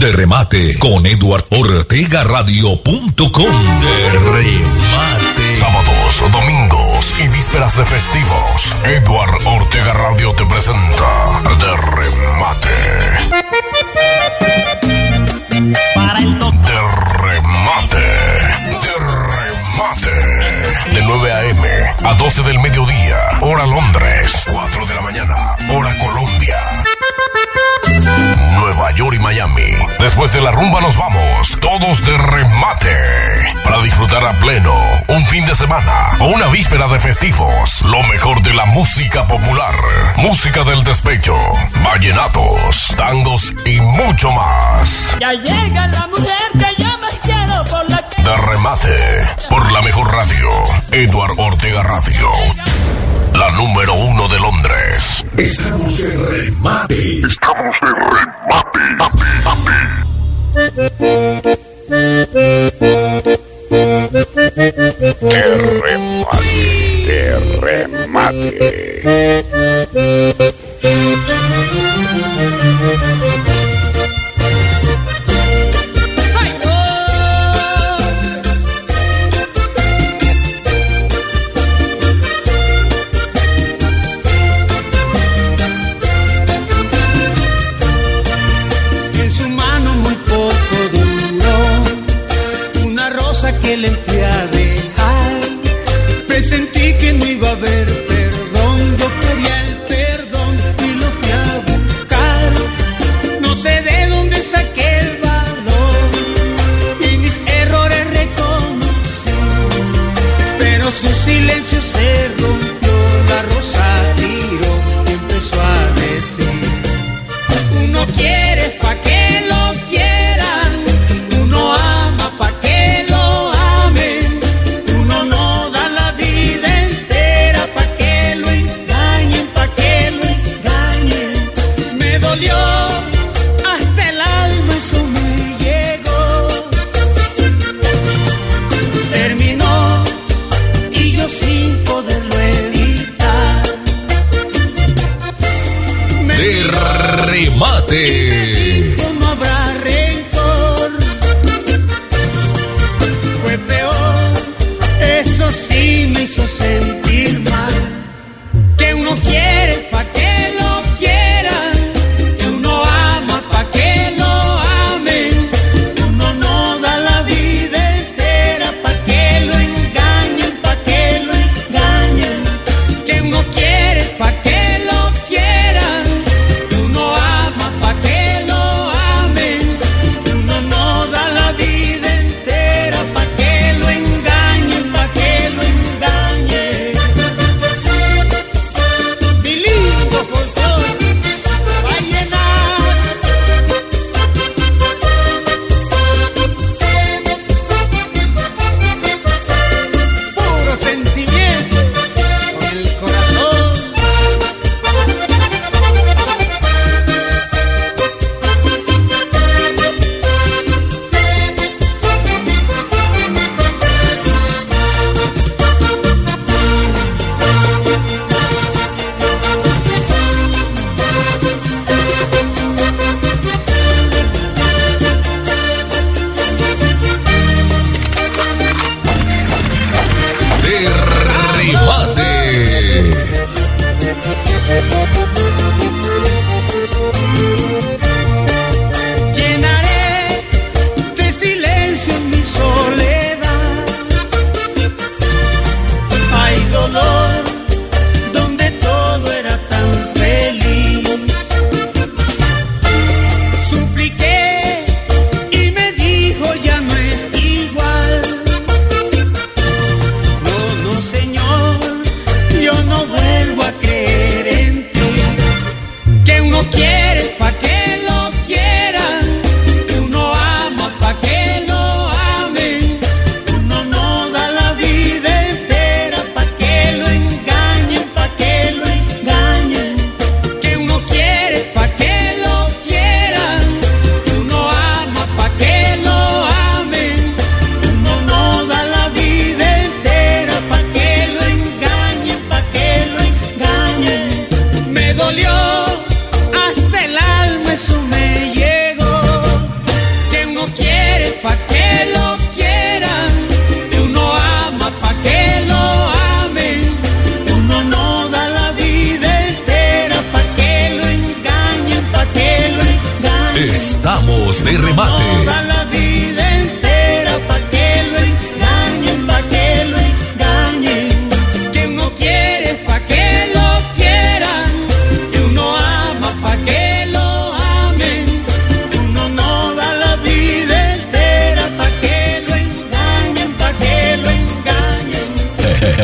De remate con Edward Ortega Radio.com. De remate. Sábados, domingos y vísperas de festivos. Edward Ortega Radio te presenta De remate. Para el De remate. De remate. De 9 a.m. a 12 del mediodía. Hora Londres. 4 de la mañana. Hora Colombia. Nueva York y Miami. Después de la rumba nos vamos, todos de remate. Para disfrutar a pleno un fin de semana o una víspera de festivos. Lo mejor de la música popular, música del despecho, vallenatos, tangos y mucho más. Ya llega la mujer que yo más quiero por la que... De remate, por la mejor radio, Edward Ortega Radio. La número uno de Londres. Estamos en remate. Estamos de remate. ¡Ay,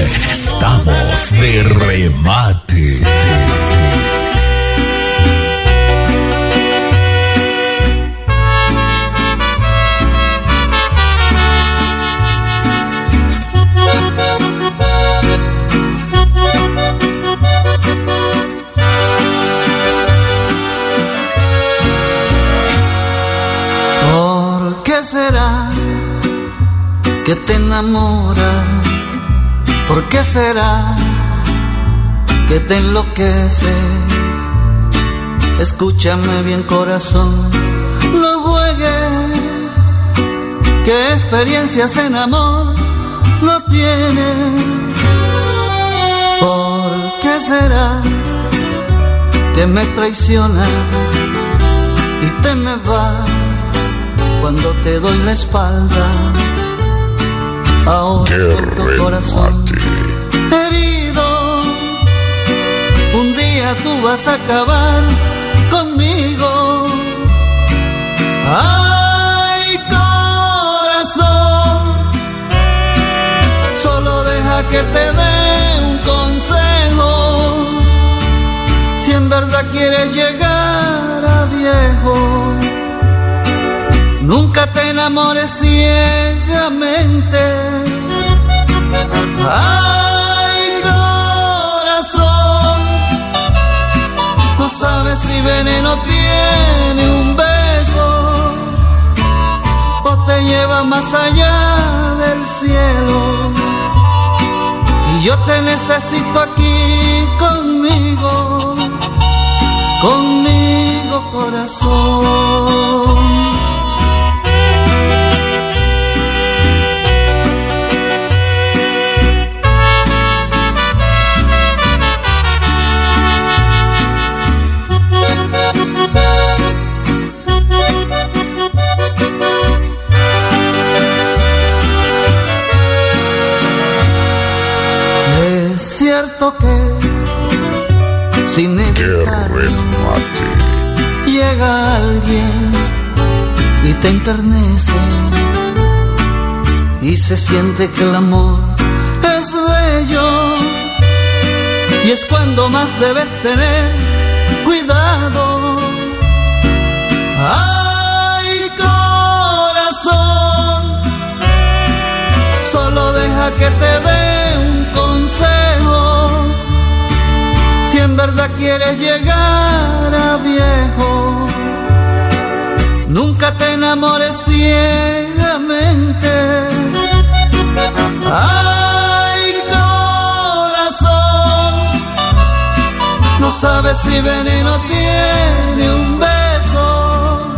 Estamos de remate. ¿Por qué será que te enamoras? ¿Por qué será que te enloqueces? Escúchame bien corazón, no juegues, que experiencias en amor no tienes. ¿Por qué será que me traicionas y te me vas? cuando te doy la espalda. Ahora tu corazón herido, un día tú vas a acabar conmigo. Ay, corazón, solo deja que te dé un consejo. Si en verdad quieres llegar a viejo te enamores ciegamente. Ay, corazón, no sabes si veneno tiene un beso o te lleva más allá del cielo. Y yo te necesito aquí conmigo, conmigo corazón. Que sin evitarlo llega alguien y te enternece y se siente que el amor es bello y es cuando más debes tener cuidado. Ay, corazón, solo deja que te dé Si en verdad quieres llegar a viejo, nunca te enamores ciegamente. Ay, corazón, no sabes si veneno tiene un beso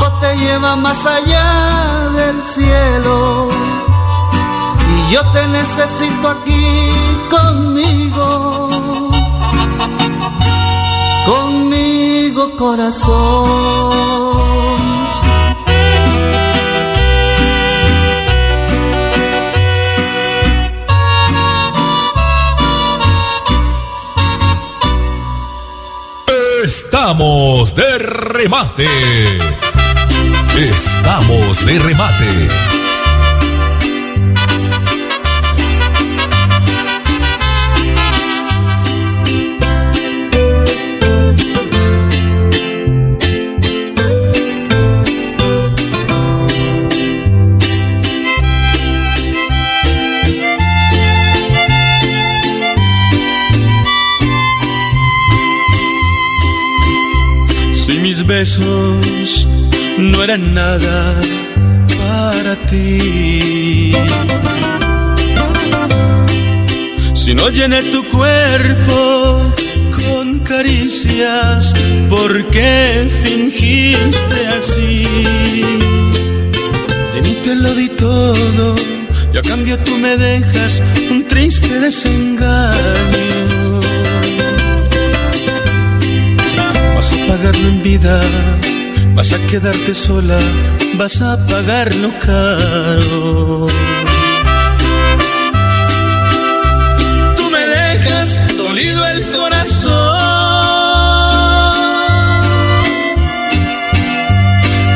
o te lleva más allá del cielo. Y yo te necesito aquí conmigo, corazón. Estamos de remate. Estamos de remate. Besos no eran nada para ti. Si no llené tu cuerpo con caricias, ¿por qué fingiste así? De lo di todo y a cambio tú me dejas un triste desengaño. Pagarlo en vida Vas a quedarte sola, vas a pagarlo caro. Tú me dejas dolido el corazón.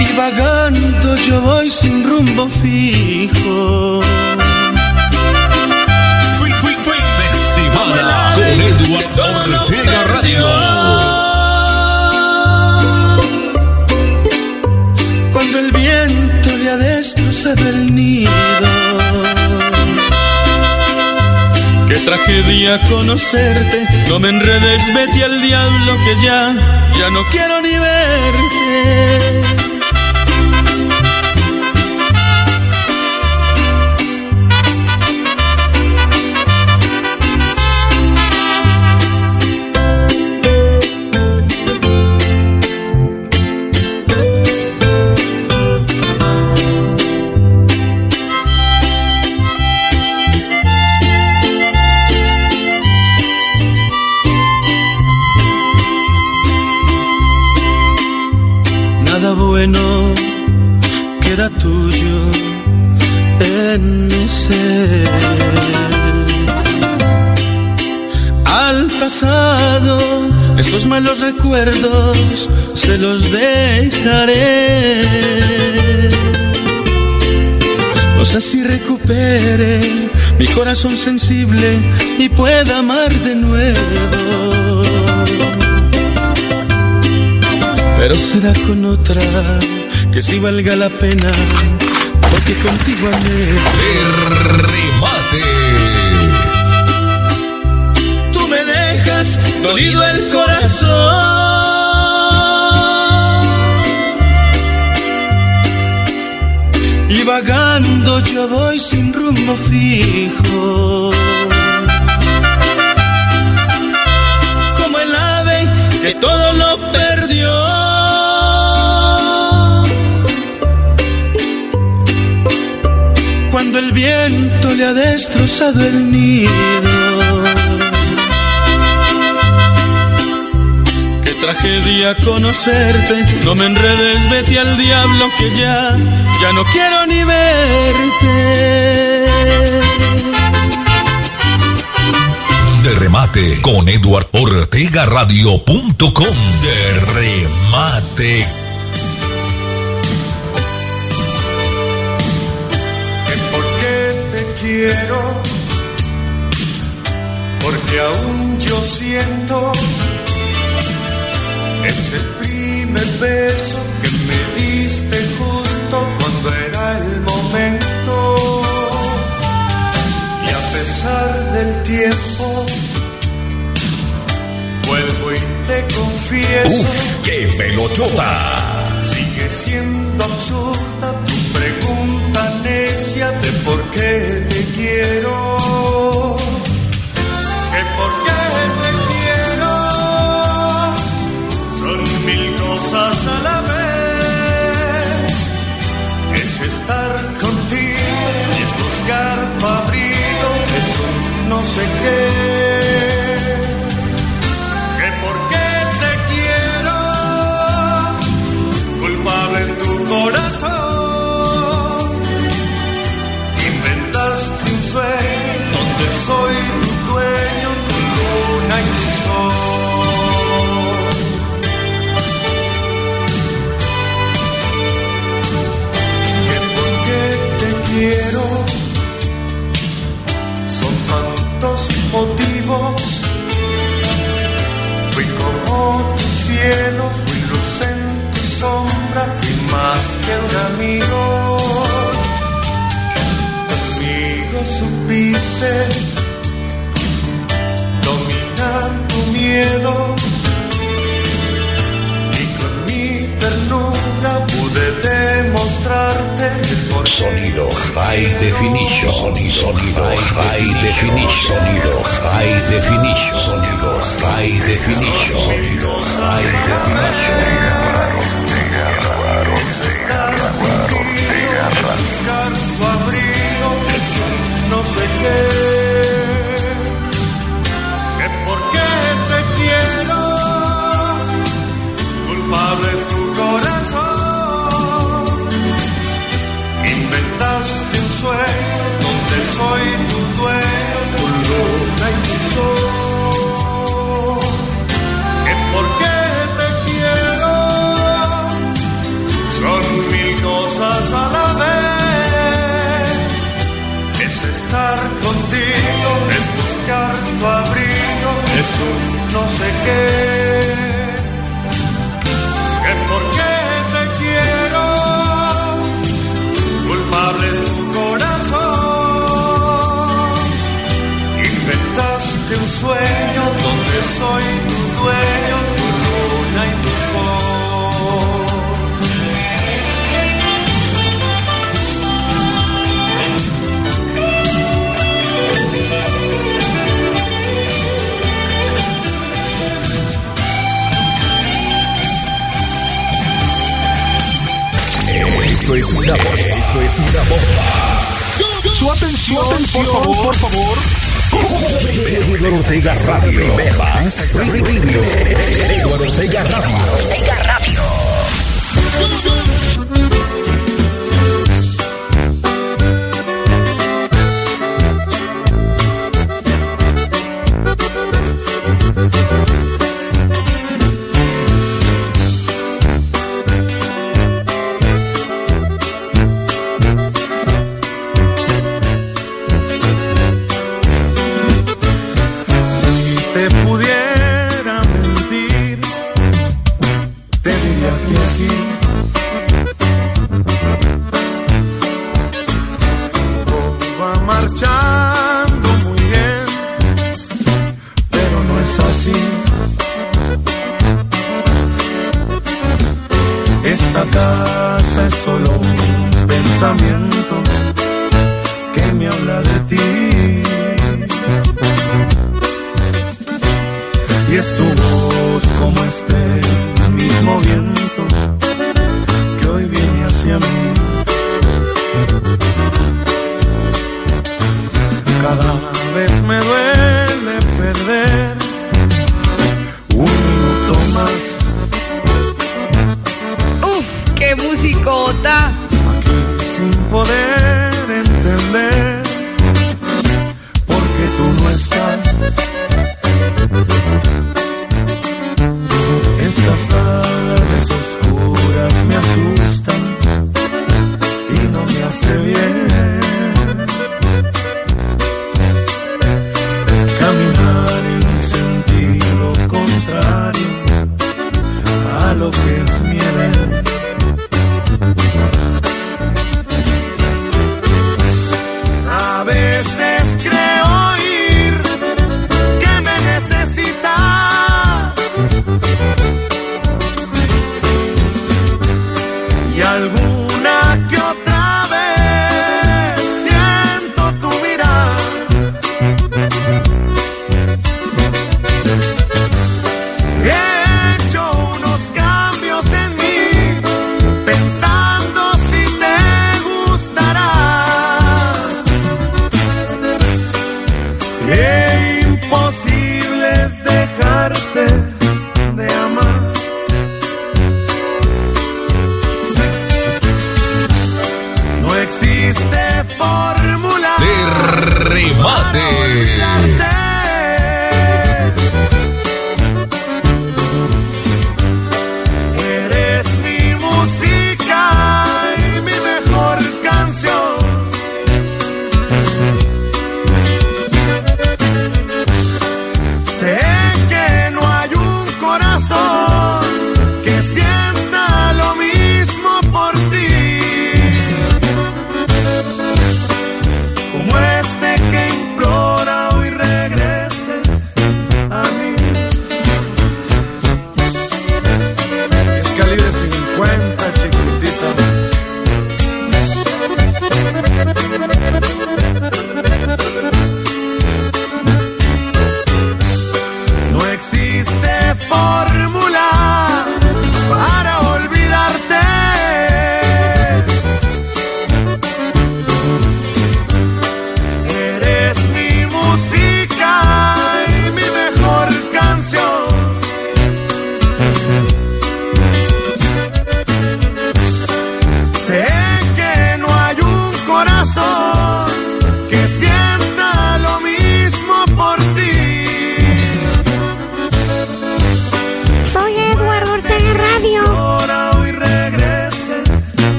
Y vagando yo voy sin rumbo fijo. Con Ortega Radio. El viento le ha destrozado el nido. Qué tragedia conocerte, no me enredes, vete al diablo que ya, ya no quiero ni verte. Corazón sensible y pueda amar de nuevo. Pero será con otra que sí valga la pena, porque contigo. De remate. Tú me dejas dolido el corazón. Y vagando yo voy sin rumbo fijo. Como el ave que todo lo perdió. Cuando el viento le ha destrozado el nido. Tragedia conocerte, no me enredes, vete al diablo que ya, ya no quiero ni verte. De remate con Eduard Ortega Radio.com. De remate. que por qué te quiero, porque aún yo siento ese primer beso que me diste justo cuando era el momento. Y a pesar del tiempo, vuelvo y te confieso. Uf, qué pelochota. Sigue siendo absurda tu pregunta necia de por qué te quiero. No sé qué. Cielo, fui luz en tu sombra, fui más que un amigo. Conmigo supiste dominar tu miedo y con mi ternura pude demostrarte qué Sonido High Definition. Sonido High Definition. Sonido High Definition. Sonido High Definition. High Definition. No sé qué, que por qué te quiero, culpable es tu corazón. Inventaste un sueño donde soy tu dueño, tu luna y tu sol. es buscar tu abrigo, es un no sé qué, que porque te quiero, culpable es tu corazón, inventaste un sueño donde soy tu dueño, tu luna y tu sol. es una bomba. Esto es una bomba. Su atención, por favor, por favor. Eduardo Ortega Radio. Más Eduardo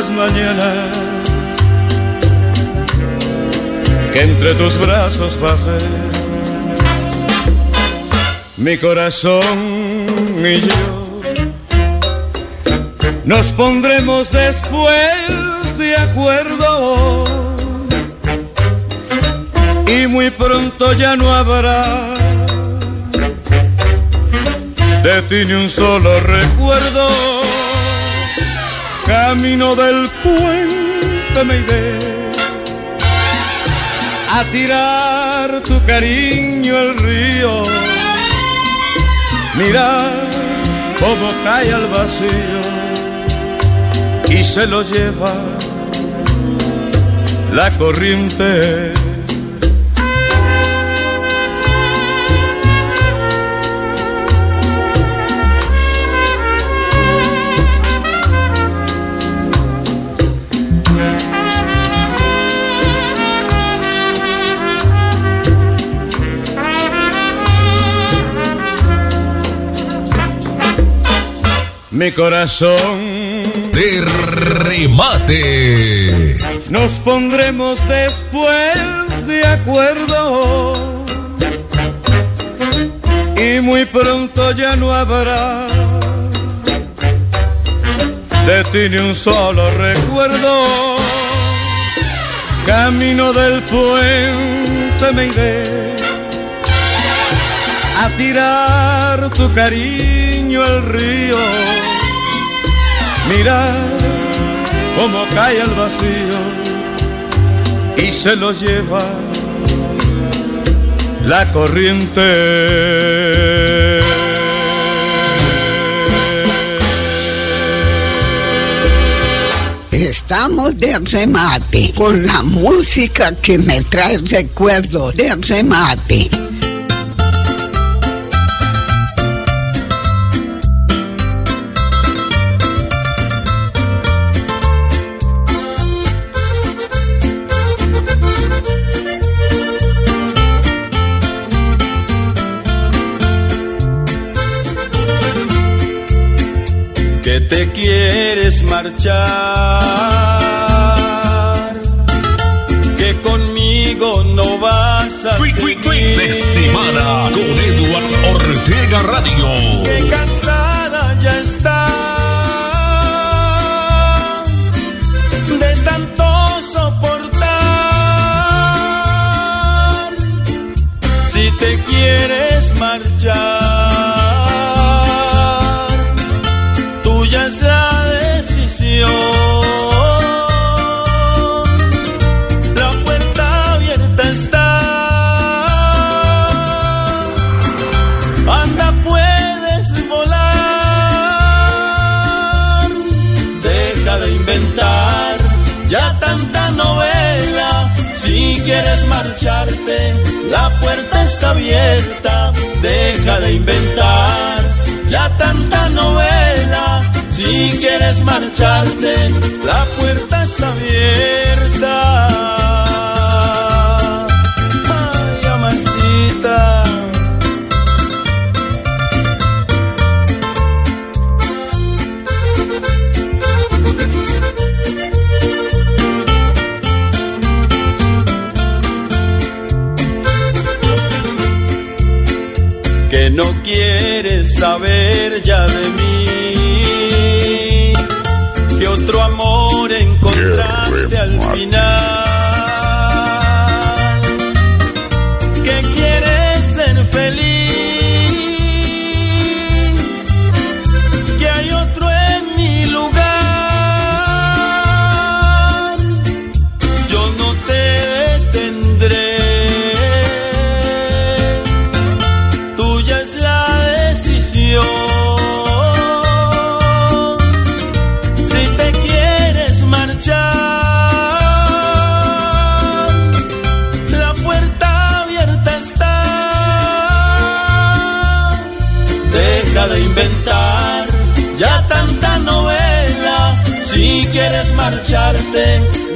las mañanas que entre tus brazos pasé. Mi corazón y yo nos pondremos después de acuerdo y muy pronto ya no habrá de ti ni un solo recuerdo. Camino del puente me iré a tirar tu cariño al río. Mirar cómo cae al vacío y se lo lleva la corriente. Mi corazón de remate. Nos pondremos después de acuerdo y muy pronto ya no habrá de ti ni un solo recuerdo. Camino del puente me iré a tirar tu cariño al río mirar cómo cae el vacío y se lo lleva la corriente. Estamos de remate con la música que me trae recuerdos de remate. Te quieres marchar, Deja de inventar ya tanta novela. Si quieres marcharte, la puerta está abierta.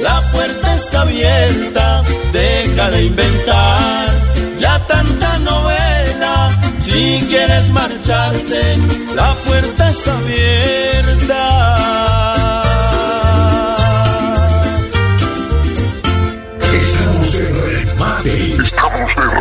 la puerta está abierta, deja de inventar ya tanta novela. Si quieres marcharte, la puerta está abierta. Estamos en remate. Estamos en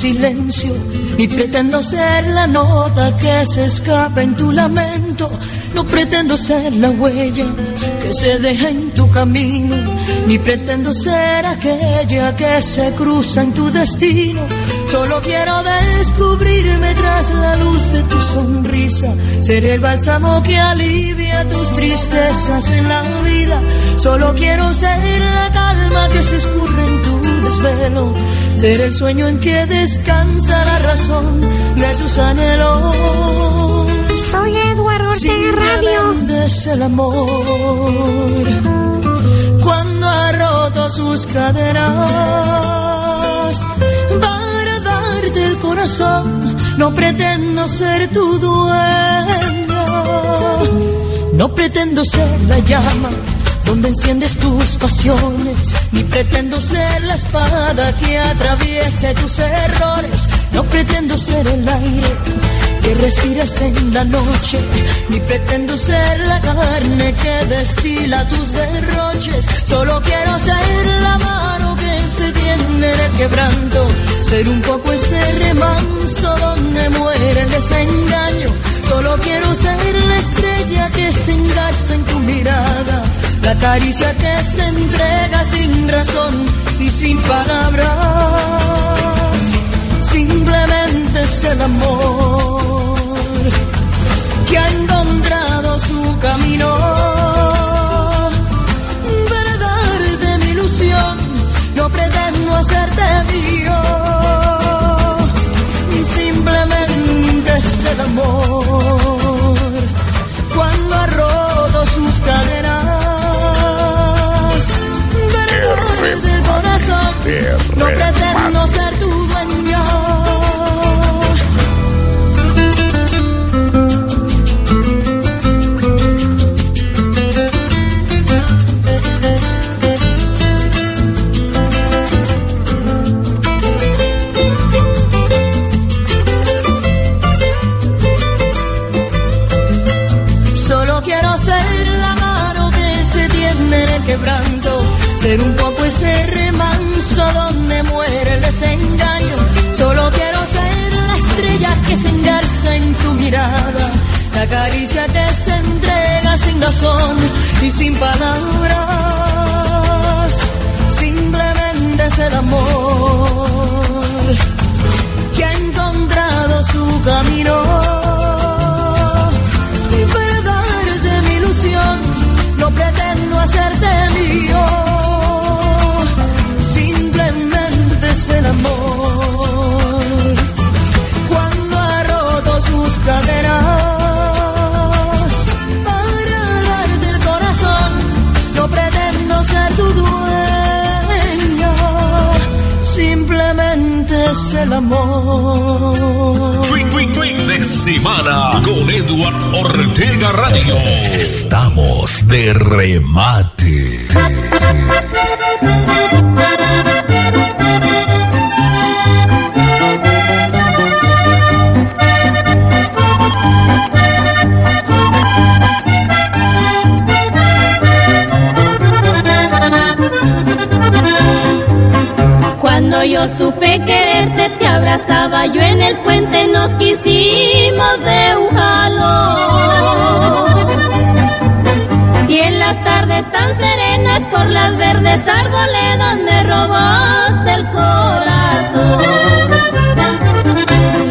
silencio, ni pretendo ser la nota que se escapa en tu lamento, no pretendo ser la huella que se deja en tu camino, ni pretendo ser aquella que se cruza en tu destino. Solo quiero descubrirme tras la luz de tu sonrisa, ser el bálsamo que alivia tus tristezas en la vida. Solo quiero ser la calma que se escurre en tu desvelo, ser el sueño en que descansa la razón de tus anhelos. Soy Eduardo Ortega Radio. es el amor cuando ha roto sus caderas para darte el corazón. No pretendo ser tu dueño, no pretendo ser la llama donde enciendes tus pasiones, ni pretendo ser la espada que atraviese tus errores, no pretendo ser el aire que respires en la noche, ni pretendo ser la carne que destila tus derroches, solo quiero ser la mano que se tiene en el quebranto, ser un poco ese remanso donde muere el desengaño, solo quiero ser la estrella que se engarza en tu mirada, la caricia que se entrega sin razón y sin palabras simplemente es el amor que ha encontrado su camino para darte mi ilusión. No pretendo hacerte mío, simplemente es el amor cuando ha sus cadenas. Corazón, ser un poco ese remanso donde muere el desengaño. Solo quiero ser la estrella que se engarza en tu mirada, la caricia que se entrega sin razón y sin palabras. Simplemente es el amor que ha encontrado su camino pretendo hacerte mío, simplemente es el amor. Cuando ha roto sus caderas, para darte el corazón, no pretendo ser tu dueño, simplemente es el amor. Twin de semana con Edward Ortega Radio. Estamos de remate. Cuando yo supe quererte, te abrazaba yo en el puente, nos quisimos de un jalón. Y en las tardes tan serenas, por las verdes arboledas, me robaste el corazón.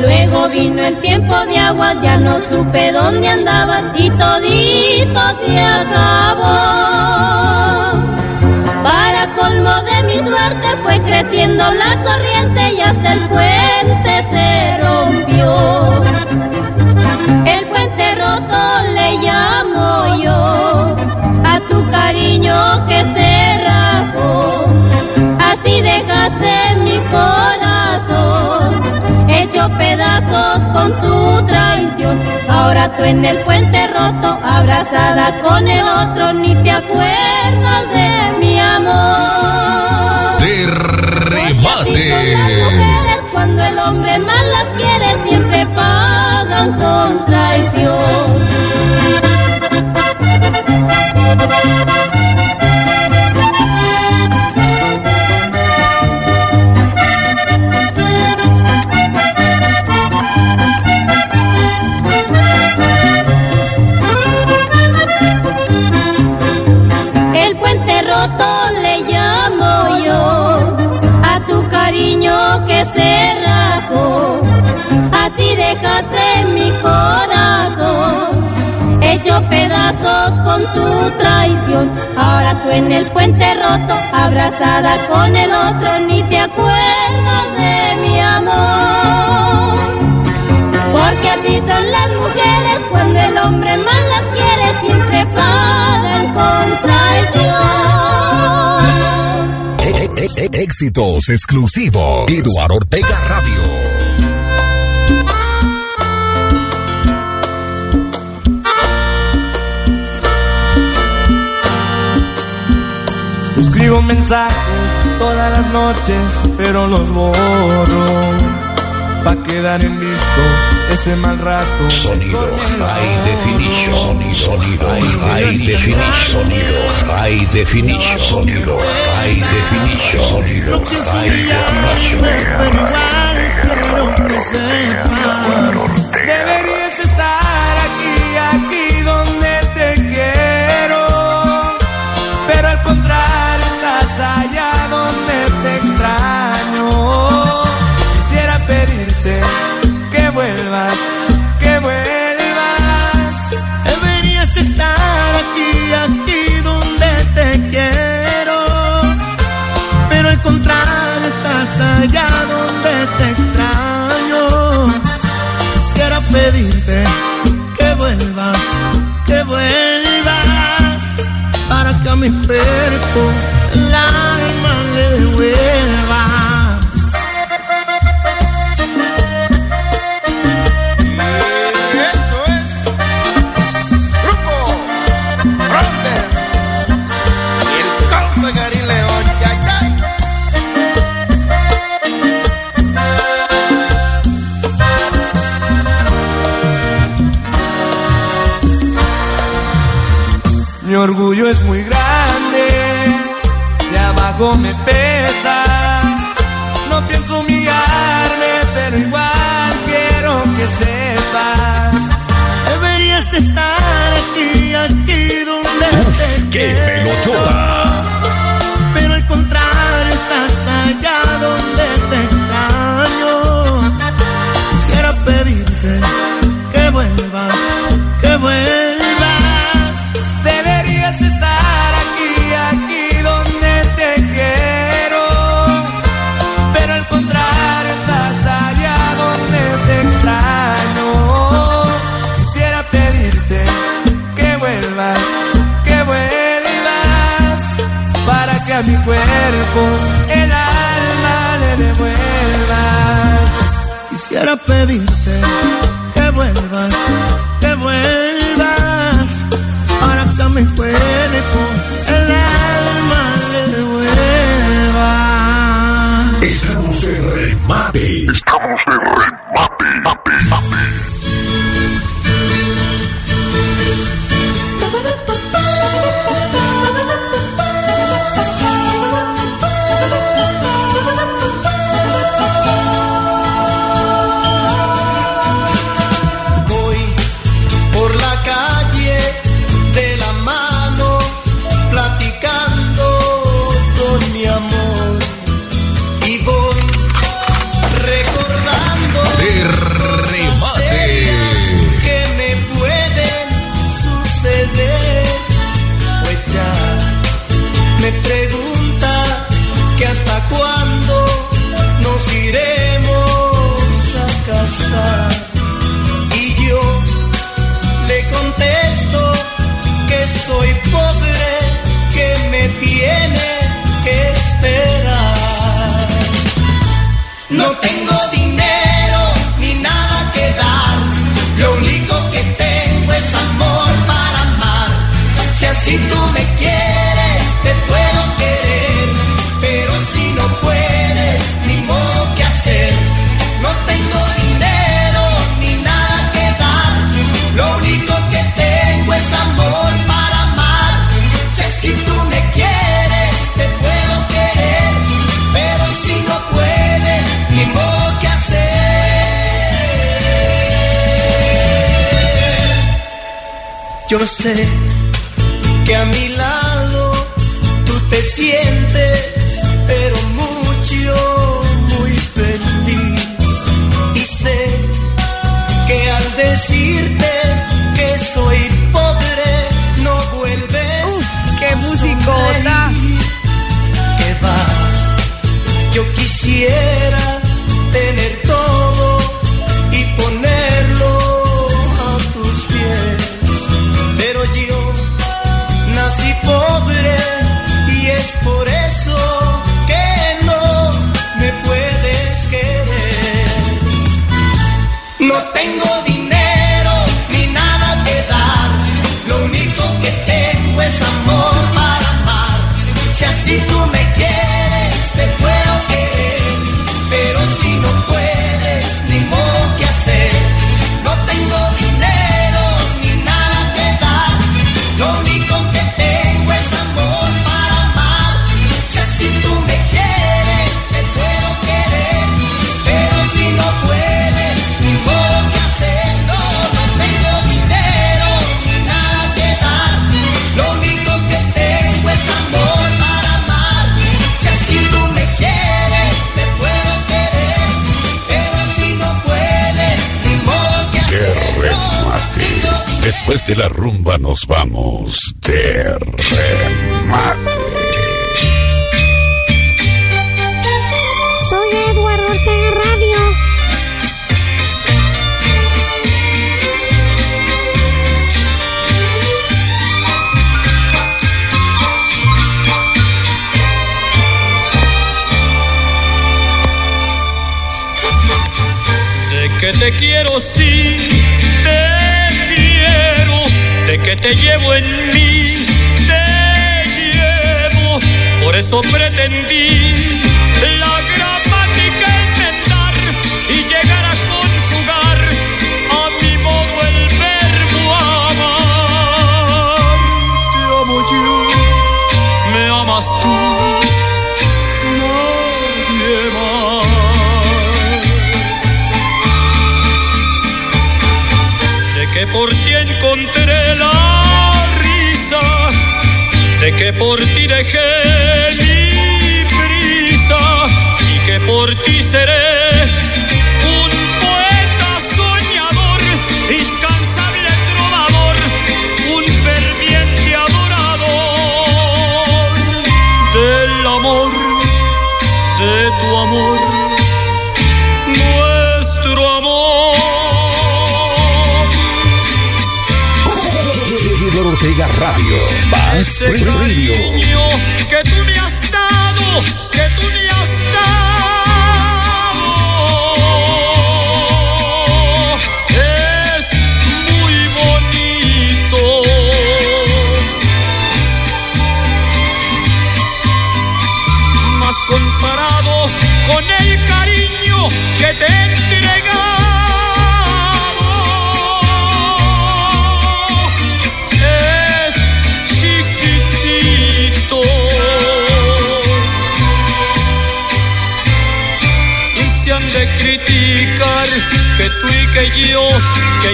Luego vino el tiempo de aguas, ya no supe dónde andabas y todito se acabó. Para colmo de mi suerte fue creciendo la corriente y hasta el puente se cariño que se rajó. Así dejaste mi corazón hecho pedazos con tu traición. Ahora tú en el puente roto, abrazada con el otro, ni te acuerdas de mi amor. De remate. Cuando el hombre más las quiere, siempre pagan con traición. Se rajó. Así dejaste mi corazón hecho pedazos con tu traición. Ahora tú en el puente roto, abrazada con el otro, ni te acuerdas de mi amor. Porque así son las mujeres cuando el hombre más las quiere, siempre pagan con traición. Éxitos exclusivos. Eduardo Ortega Radio. Escribo mensajes todas las noches, pero los borro. Pa' quedar en visto ese mal rato. Sonido High Definition. Sonido High Definition. Sonido High Definition. Sonido High Definition. Sonido High Definition. Quiero que sepas, pedirte que vuelvas, que vuelvas, para que a mi cuerpo el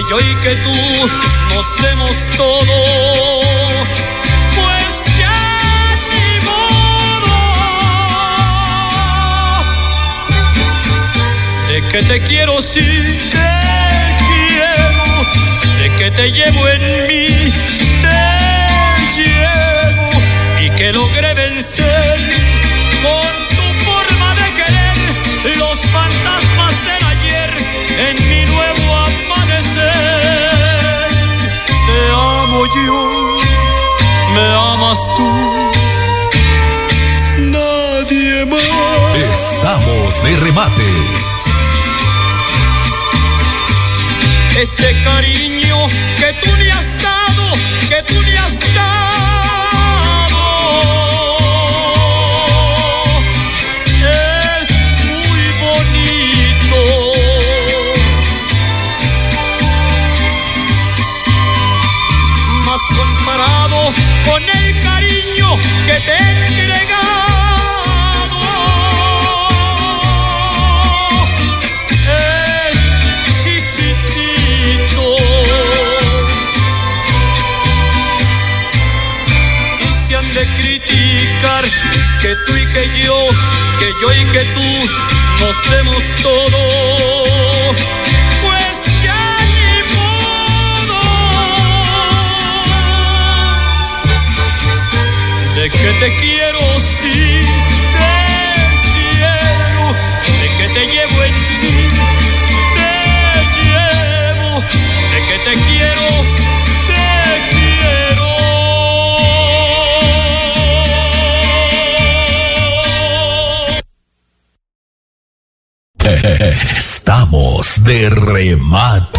yo y que tú nos demos todo. Pues ya ni modo De que te quiero, sí te quiero, de que te llevo en mí. De remate. Ese cariño que tú le has dado, que tú le has dado. Es muy bonito. Más comparado con el cariño que te entrega. yo y que tú nos demos todo. Pues ya ni modo de que te quiero sí de remate.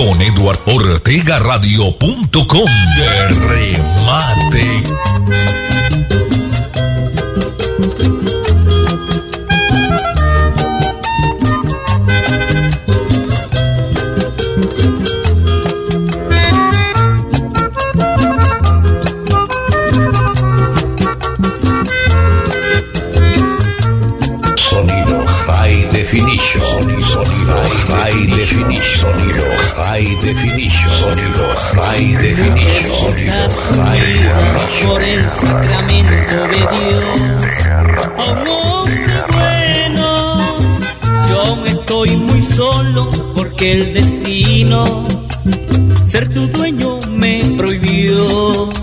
con Eduard Ortega Radio.com remate. Ay, por el sacramento de Dios. A un hombre bueno, yo aún estoy muy solo porque el destino ser tu dueño me prohibió.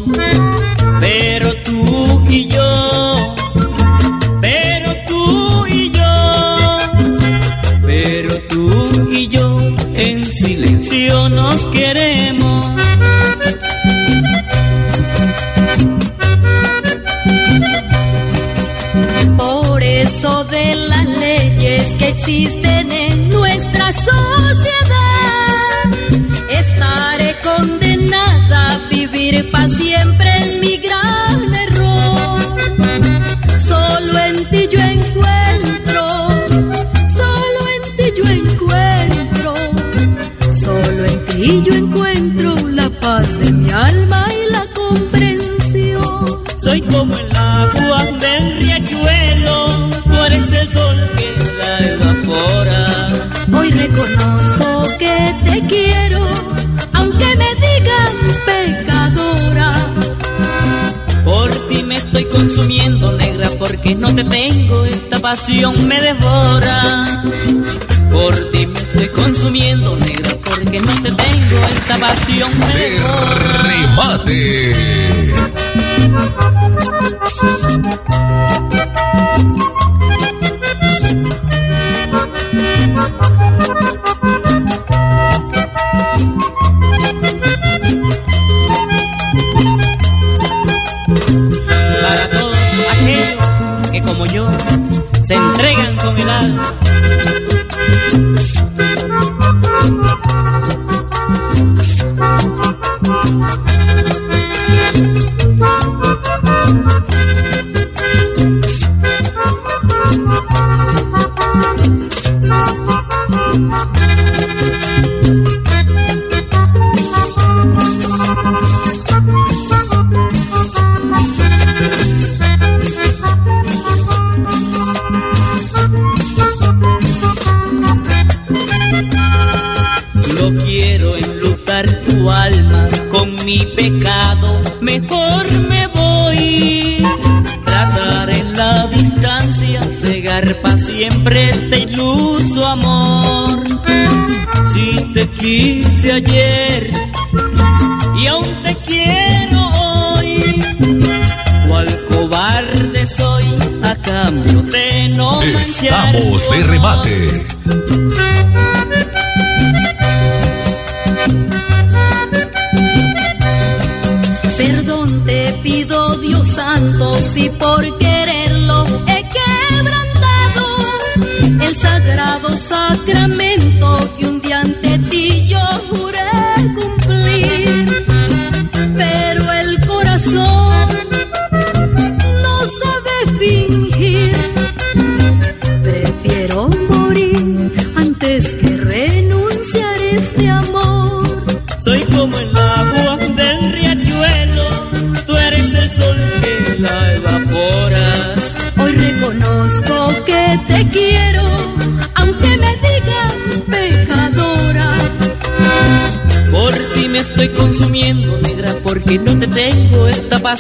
Existen en nuestra sociedad, estaré condenada a vivir para quiero, aunque me digan pecadora. Por ti me estoy consumiendo, negra, porque no te tengo, esta pasión me devora. Por ti me estoy consumiendo, negra, porque no te tengo, esta pasión me devora. Remate.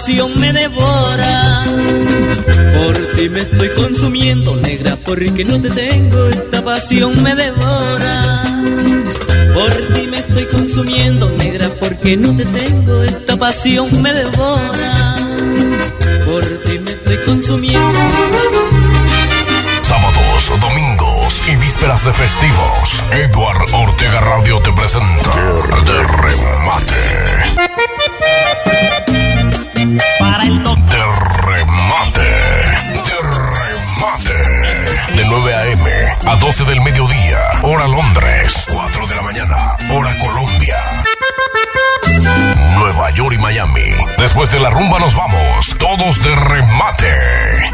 Pasión me devora. Por ti me estoy consumiendo, negra, porque no te tengo, esta pasión me devora. Por ti me estoy consumiendo, negra, porque no te tengo, esta pasión me devora. Por ti me estoy consumiendo. Sábados, domingos y vísperas de festivos. Edward Ortega Radio te presenta. 12 del mediodía. Hora Londres. 4 de la mañana. Hora Colombia. Nueva York y Miami. Después de la rumba nos vamos, todos de remate.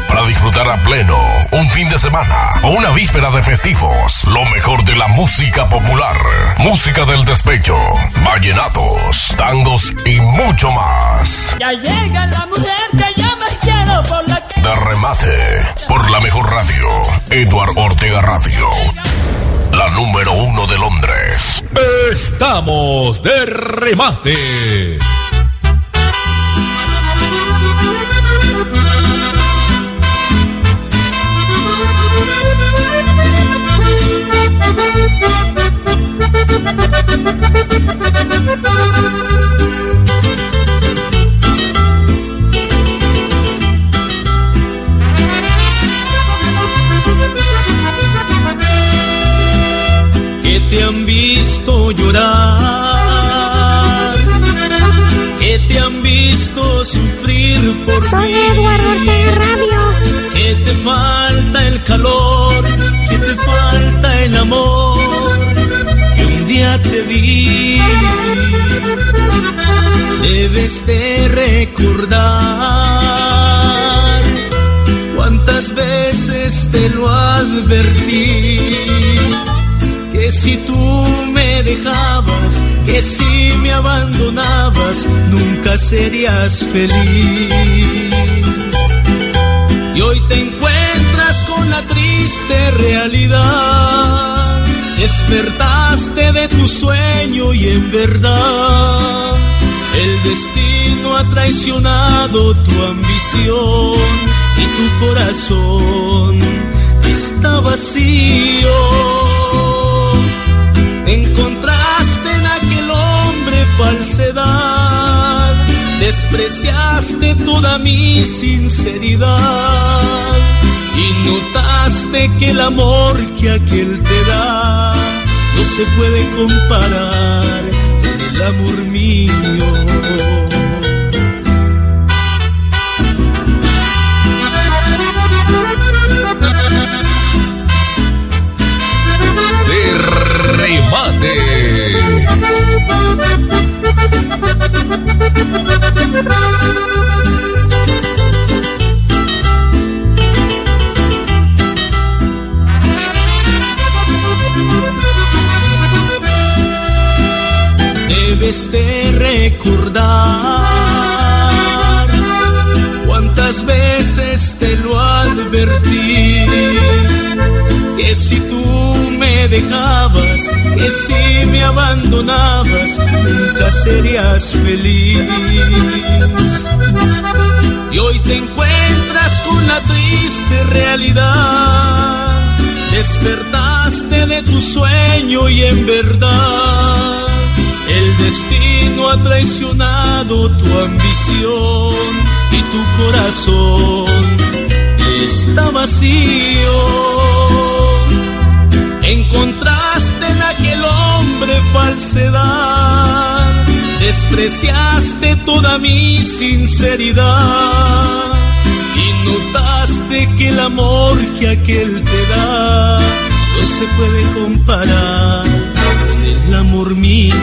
Para disfrutar a pleno un fin de semana o una víspera de festivos. Lo mejor de la música popular, música del despecho, vallenatos, tangos y mucho más. Ya llega la mujer que yo más quiero por la De remate, por la mejor radio, Edward Ortega Radio. La número uno de Londres. Estamos de remate. llorar. Que te han visto sufrir por Soy mí. Eduardo Ortega Radio. Que te falta el calor, que te falta el amor que un día te di. Debes de recordar cuántas veces te lo advertí. Que si tú dejabas, que si me abandonabas, nunca serías feliz. Y hoy te encuentras con la triste realidad. Despertaste de tu sueño y en verdad el destino ha traicionado tu ambición y tu corazón está vacío. Encontraste en aquel hombre falsedad, despreciaste toda mi sinceridad y notaste que el amor que aquel te da no se puede comparar con el amor mío. Debes de recordar cuántas veces te lo advertí. Que si tú me dejabas, que si me abandonabas, nunca serías feliz. Y hoy te encuentras con la triste realidad. Despertaste de tu sueño y en verdad el destino ha traicionado tu ambición y tu corazón está vacío. Encontraste en aquel hombre falsedad, despreciaste toda mi sinceridad y notaste que el amor que aquel te da no se puede comparar con el amor mío.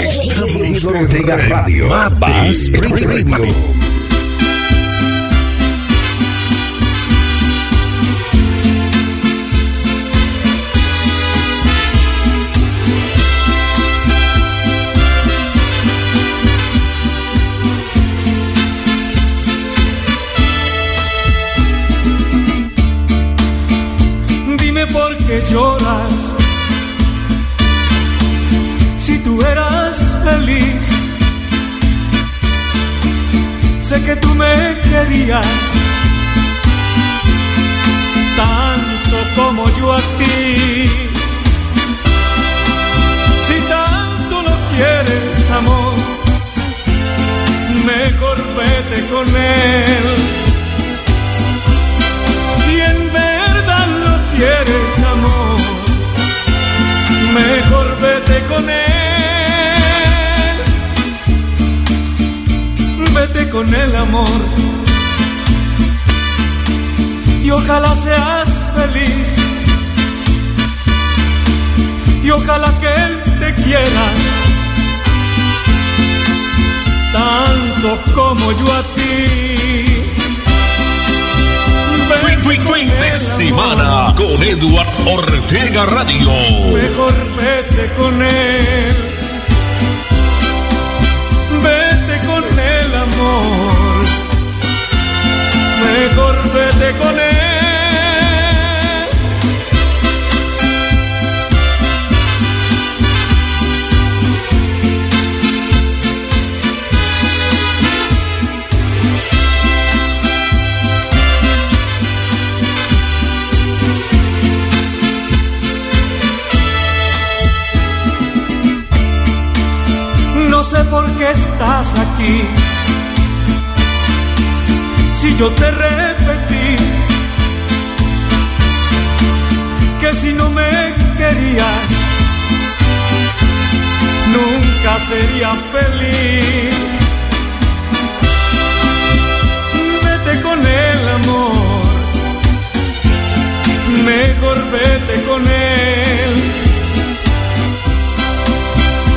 Estamos de Radio. Más Radio. Lloras. Si tú eras feliz, sé que tú me querías tanto como yo a ti. Si tanto lo quieres, amor, mejor vete con él. Quieres, amor, mejor vete con él. Vete con el amor. Y ojalá seas feliz. Y ojalá que él te quiera. Tanto como yo a ti. De semana con Eduard Ortega Radio. Mejor vete con él. Vete con el amor. Mejor vete con él. Aquí. Si yo te repetí que si no me querías, nunca sería feliz. Vete con el amor, mejor vete con él.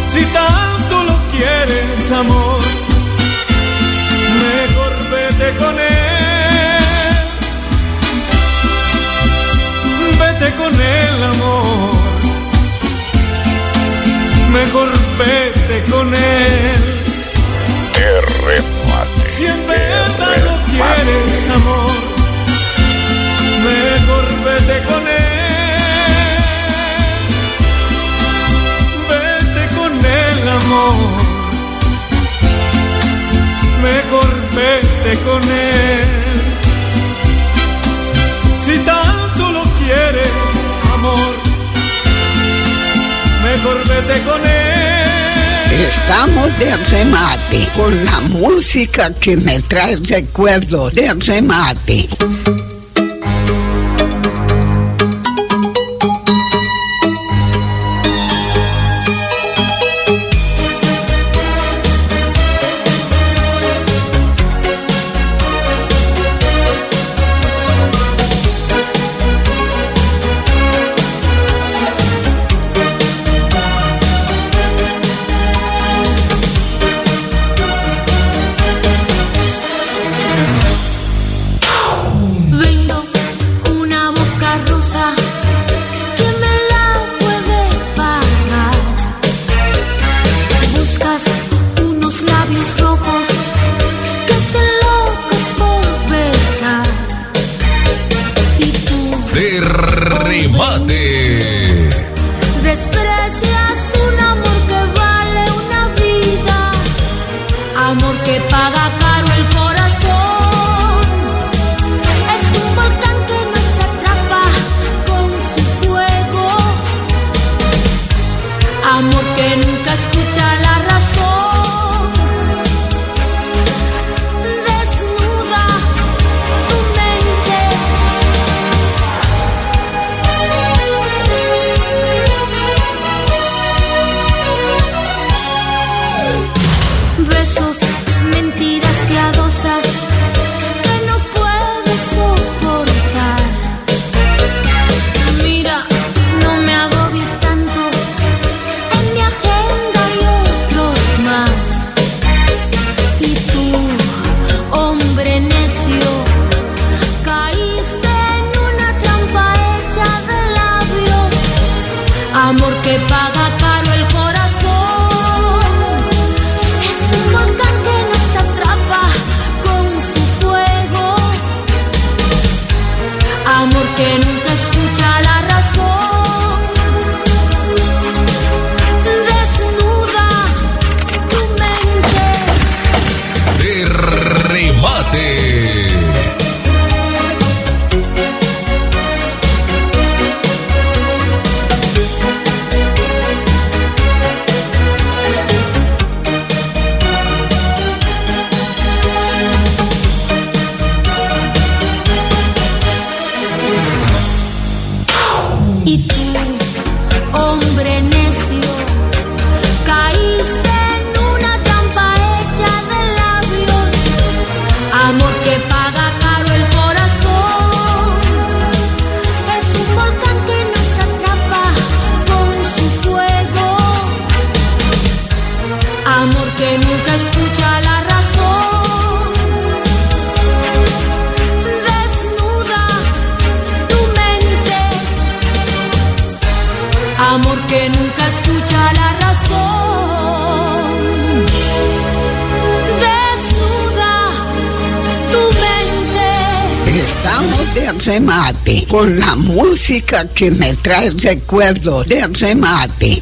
Si tanto lo quieres, amor, mejor vete con él. Vete con el amor, mejor vete con él. Si en verdad lo quieres, amor, mejor vete con él. Vete con el amor, mejor vete con él. Si tanto lo quieres, amor, mejor vete con él. Estamos de remate con la música que me trae recuerdos de remate. Con la música que me trae recuerdos de remate.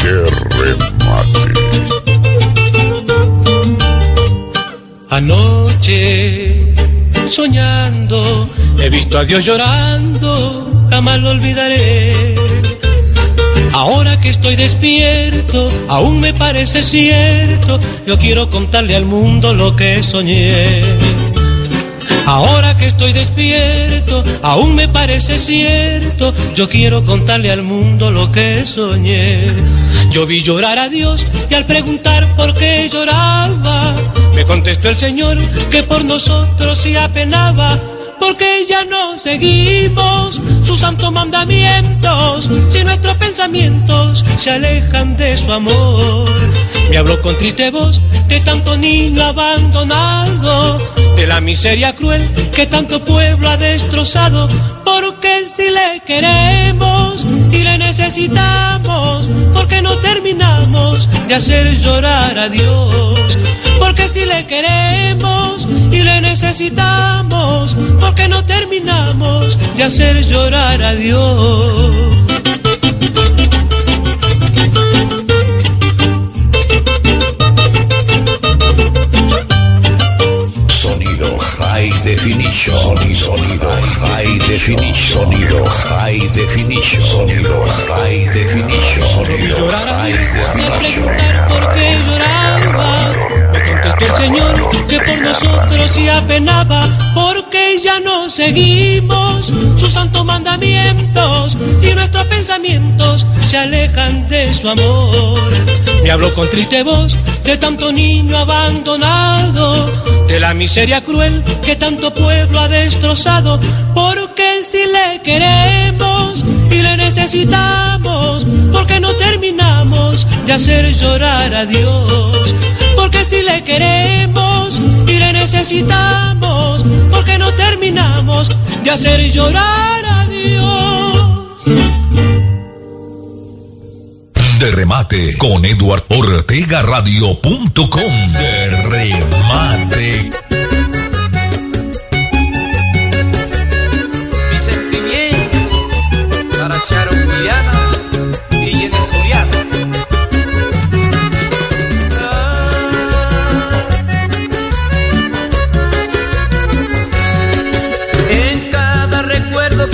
De remate. Anoche, soñando, he visto a Dios llorando, jamás lo olvidaré. Ahora que estoy despierto, aún me parece cierto, yo quiero contarle al mundo lo que soñé. Ahora que estoy despierto, aún me parece cierto, yo quiero contarle al mundo lo que soñé. Yo vi llorar a Dios y al preguntar por qué lloraba, me contestó el Señor que por nosotros se apenaba porque ya no seguimos sus santos mandamientos, si nuestros pensamientos se alejan de su amor. Me habló con triste voz de tanto niño abandonado, de la miseria cruel que tanto pueblo ha destrozado, porque si le queremos y le necesitamos, porque no terminamos de hacer llorar a Dios. Porque si le queremos y le necesitamos, porque no terminamos de hacer llorar a Dios. High Definition. Sonido High Definition. Sonido High Definition. Sonido High Definition. Sonido High Definition. ¿Por qué lloraba? Me contestó el Señor que por nosotros se apenaba, porque ya no seguimos sus santos mandamientos y nuestros pensamientos se alejan de su amor. Me habló con triste voz de tanto niño abandonado, de la miseria cruel que tanto pueblo ha destrozado, porque si le queremos y le necesitamos, porque no terminamos de hacer llorar a Dios. Porque si le queremos y le necesitamos, porque no terminamos de hacer llorar a Dios. De remate con Eduard Ortega Radio.com. De remate.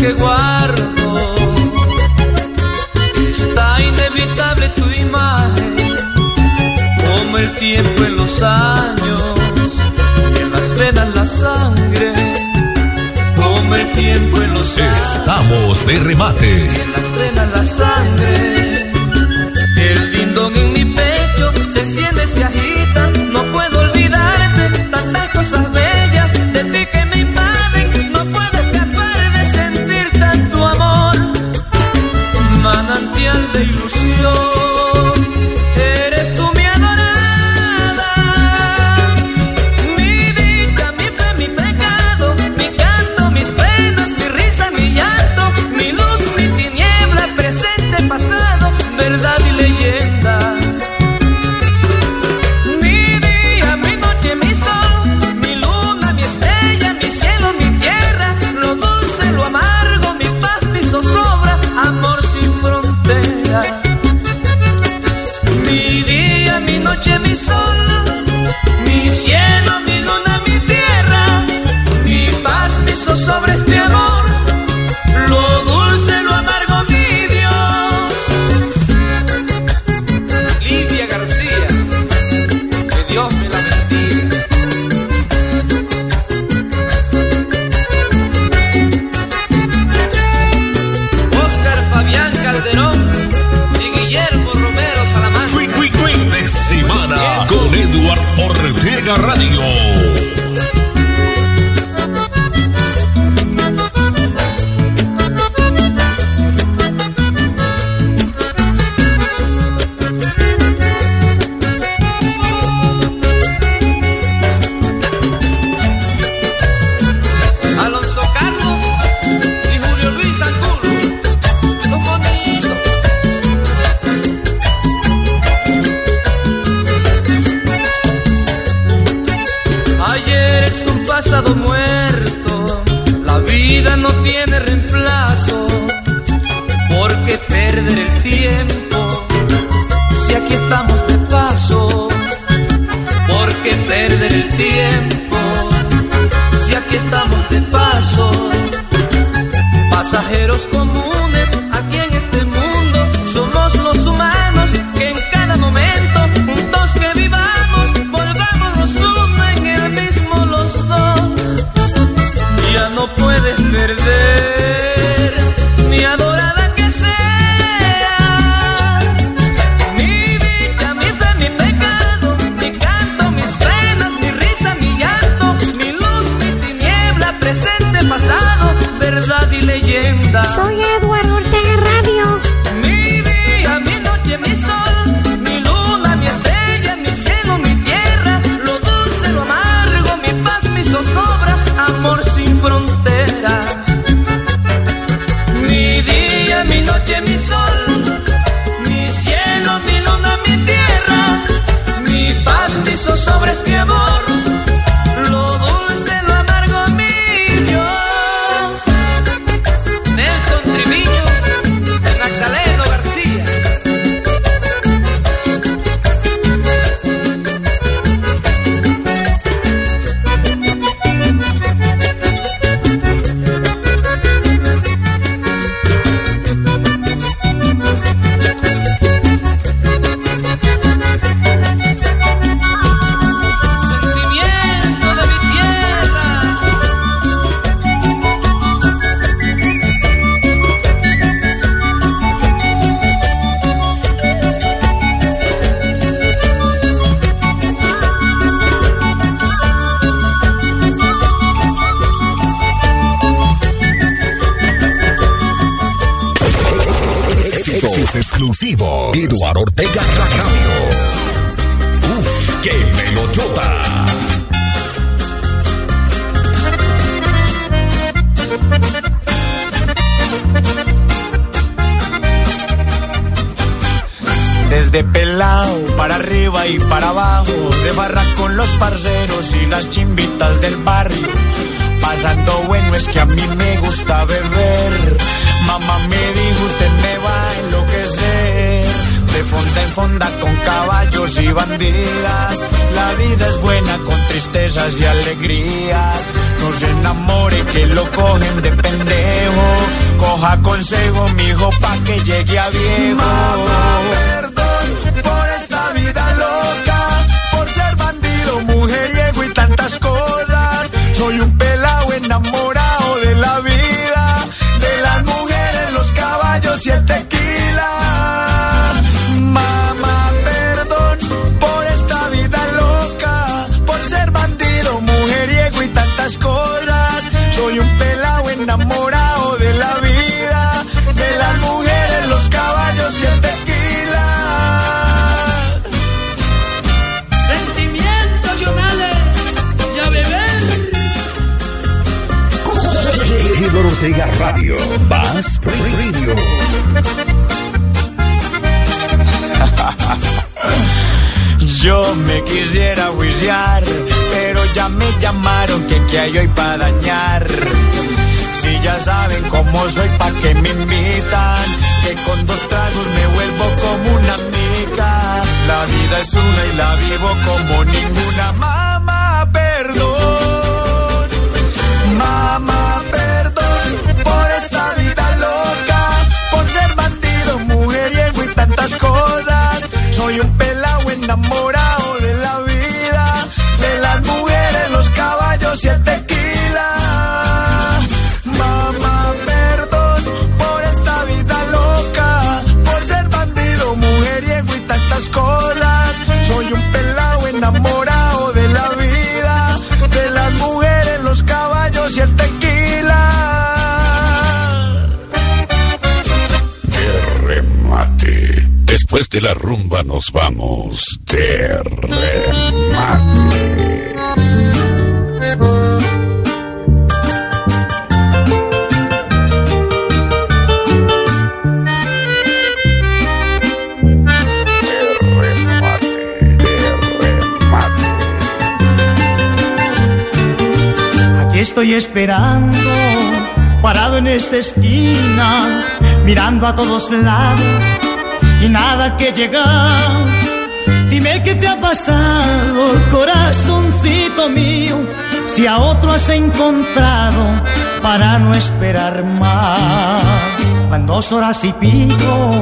Que guardo está inevitable tu imagen, como el tiempo en los años, en las venas la sangre, como el tiempo en los años. Estamos de remate. En las venas la sangre, mi sol, mi cielo, mi luna, mi tierra, mi paz, mi zozobra es mi amor. Lo cogen de pendejo. Coja consejo, mijo, pa' que llegue a viejo. Quisiera juiciar, pero ya me llamaron que qué hay hoy para dañar. Si ya saben cómo soy, pa' que me invitan, que con dos tragos me vuelvo como una amiga. La vida es una y la vivo como ninguna. Mamá, perdón. Mamá, perdón por esta vida loca, por ser bandido, mujeriego y tantas cosas. Soy un pelao enamorado y el tequila. Mamá, perdón por esta vida loca, por ser bandido, mujeriego y tantas cosas. Soy un pelao enamorado de la vida, de las mujeres, los caballos y el tequila. De remate. Después de la rumba nos vamos de remate. Estoy esperando, parado en esta esquina, mirando a todos lados y nada que llegar. Dime qué te ha pasado, corazoncito mío, si a otro has encontrado para no esperar más. Van dos horas y pico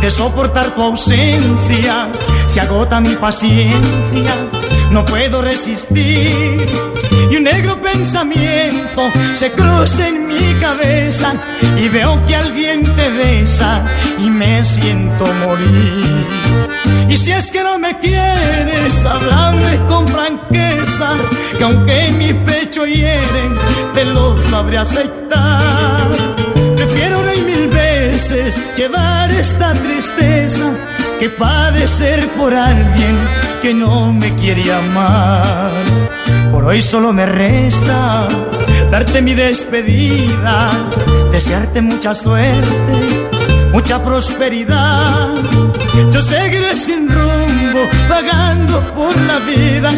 de soportar tu ausencia, se agota mi paciencia, no puedo resistir. Y un negro pensamiento se cruza en mi cabeza y veo que alguien te besa y me siento morir. Y si es que no me quieres, háblame con franqueza, que aunque mi pecho hieren, te lo sabré aceptar. llevar esta tristeza que padecer por alguien que no me quiere amar. Hoy solo me resta darte mi despedida, desearte mucha suerte, mucha prosperidad. Yo seguiré sin rumbo, vagando por la vida,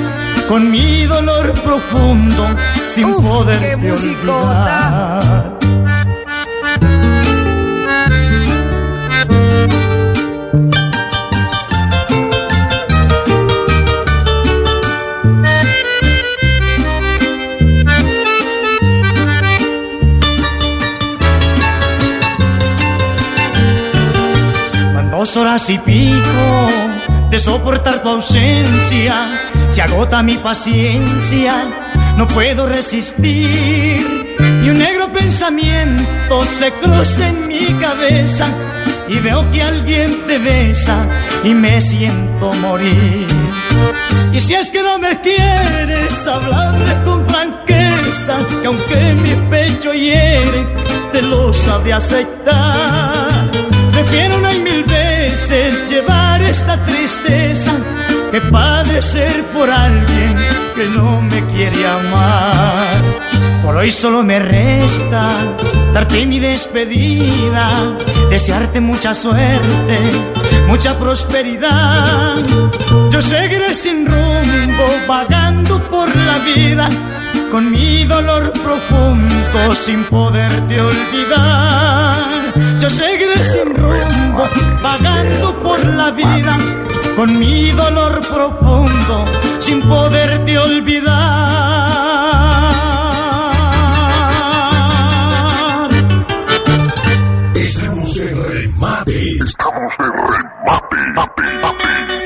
con mi dolor profundo, sin poder qué musicota. olvidar. Dos horas y pico de soportar tu ausencia, se agota mi paciencia, no puedo resistir. Y un negro pensamiento se cruza en mi cabeza y veo que alguien te besa y me siento morir. Y si es que no me quieres, hablarme con franqueza, que aunque mi pecho hiere, te lo sabré aceptar. Prefiero una y mil veces llevar esta tristeza que padecer por alguien que no me quiere amar. Por hoy solo me resta darte mi despedida, desearte mucha suerte, mucha prosperidad. Yo seguiré sin rumbo, vagando por la vida, con mi dolor profundo, sin poderte olvidar. Yo seguiré sin rumbo, vagando por la vida, con mi dolor profundo, sin poderte olvidar. Estamos de remate. Estamos de remate.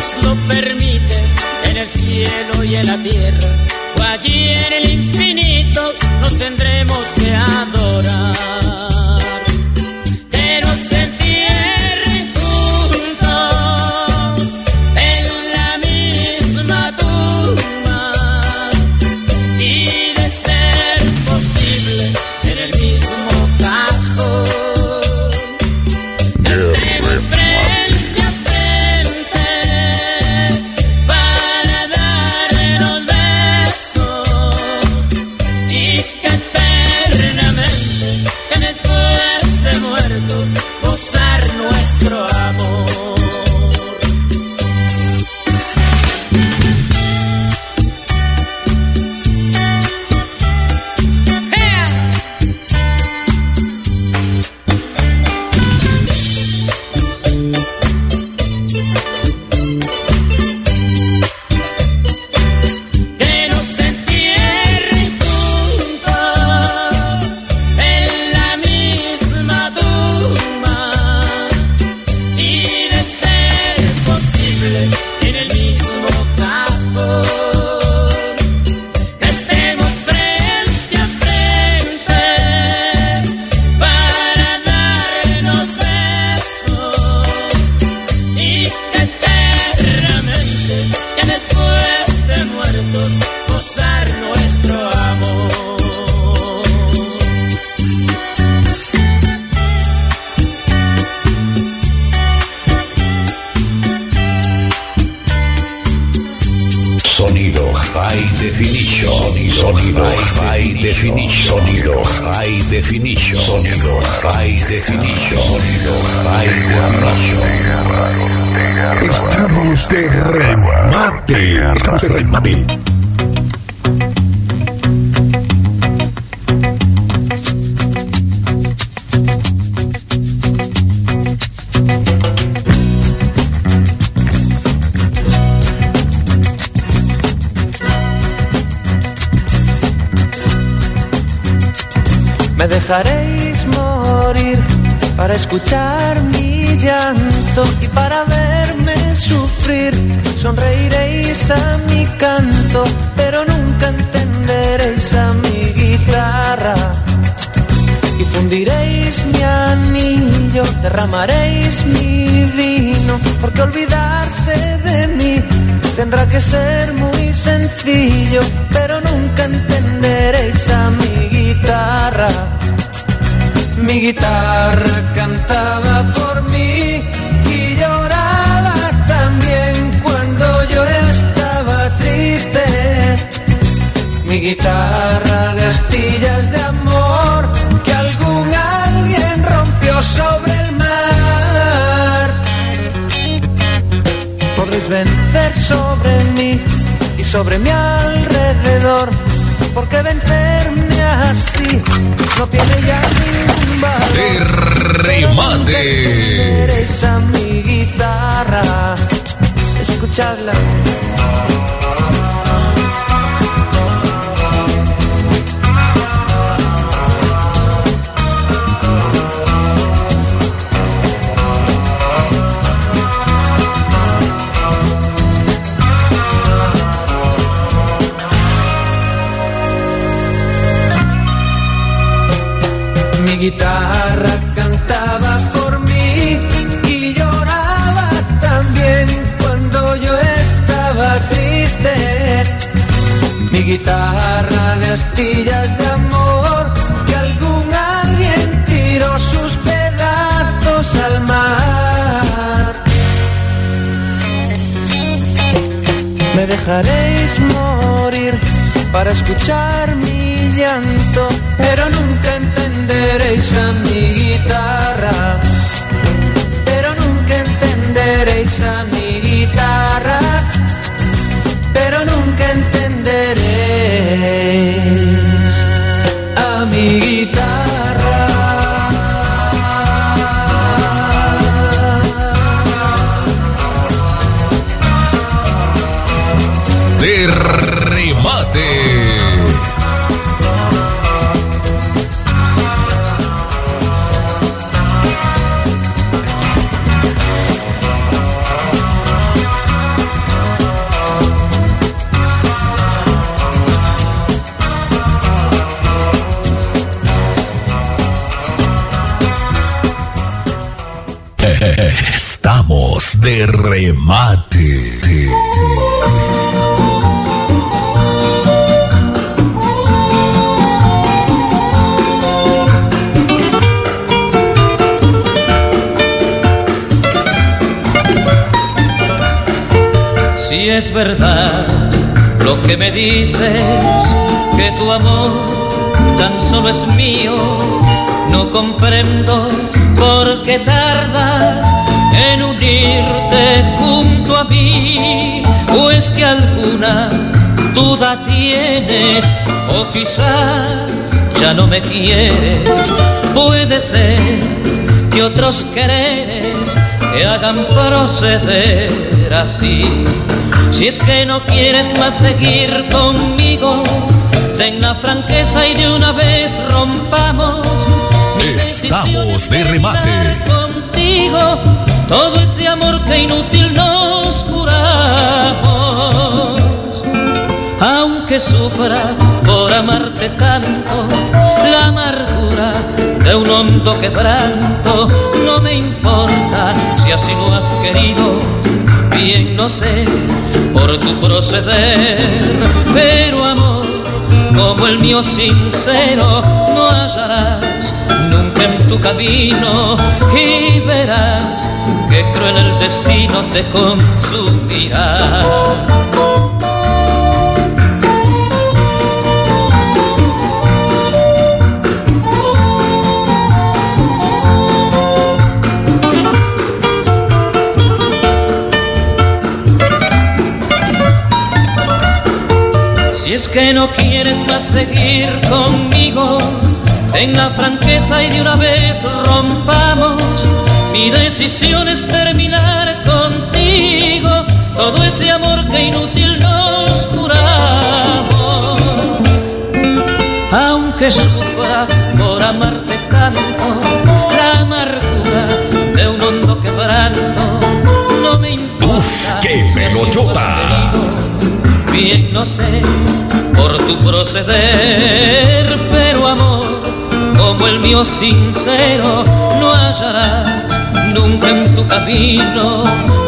Dios lo permite, en el cielo y en la tierra, o allí en el infinito, nos tendremos que adorar. Guitarra cantaba por mí y lloraba también cuando yo estaba triste. Mi guitarra de astillas de amor que algún alguien tiró sus pedazos al mar. Me dejaréis morir para escuchar mi llanto, pero nunca a mi guitarra. Pero nunca entenderéis a mi guitarra. Pero nunca entenderéis remate. Si es verdad lo que me dices, que tu amor tan solo es mío, no comprendo por qué tardas en unirte junto a mí, o es que alguna duda tienes, o quizás ya no me quieres, puede ser que otros quereres te hagan proceder así. Si es que no quieres más seguir conmigo, ten la franqueza y de una vez rompamos. Estamos de remate. contigo todo ese amor que inútil nos juramos. Aunque sufra por amarte tanto, la amargura de un hondo quebranto no me importa si así lo has querido. Bien no sé por tu proceder, pero amor como el mío sincero no hallarás nunca en tu camino y verás cruel el destino te consumirá. Si es que no quieres más seguir conmigo, ten la franqueza y de una vez rompamos. Mi decisión es terminar contigo todo ese amor que inútil nos juramos. Aunque sufra por amarte canto la amargura de un hondo quebranto. No me importa. Uf, qué melochota. Bien no sé por tu proceder, pero amor como el mío sincero no hallarás nunca en tu camino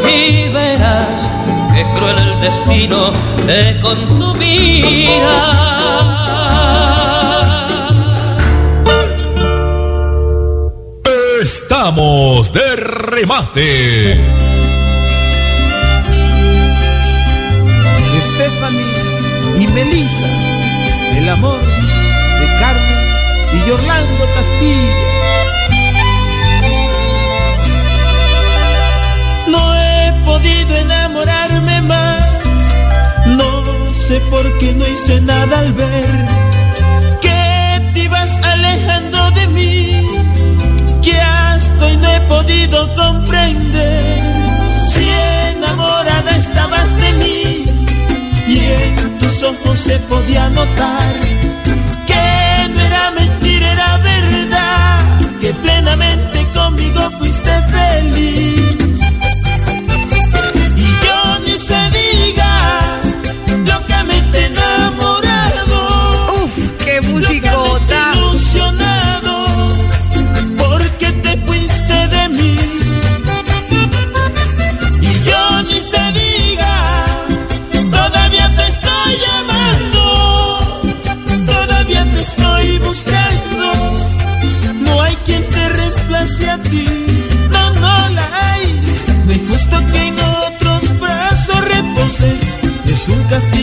y verás que cruel el destino te consumirá. Estamos de remate. Stephanie y Melissa, el amor de Carmen y Orlando Castillo. Podido enamorarme más. No sé por qué no hice nada al ver que te ibas alejando de mí. Que hasta hoy no he podido comprender si enamorada estabas de mí y en tus ojos se podía notar que no era mentira, era verdad, que plenamente conmigo fuiste feliz. Enamorado. Uf, qué musicota. ilusionado, porque te fuiste de mí. Y yo ni se diga, todavía te estoy llamando, todavía te estoy buscando. No hay quien te reemplace a ti, no, no la hay. Es justo que en otros brazos reposes, es un castigo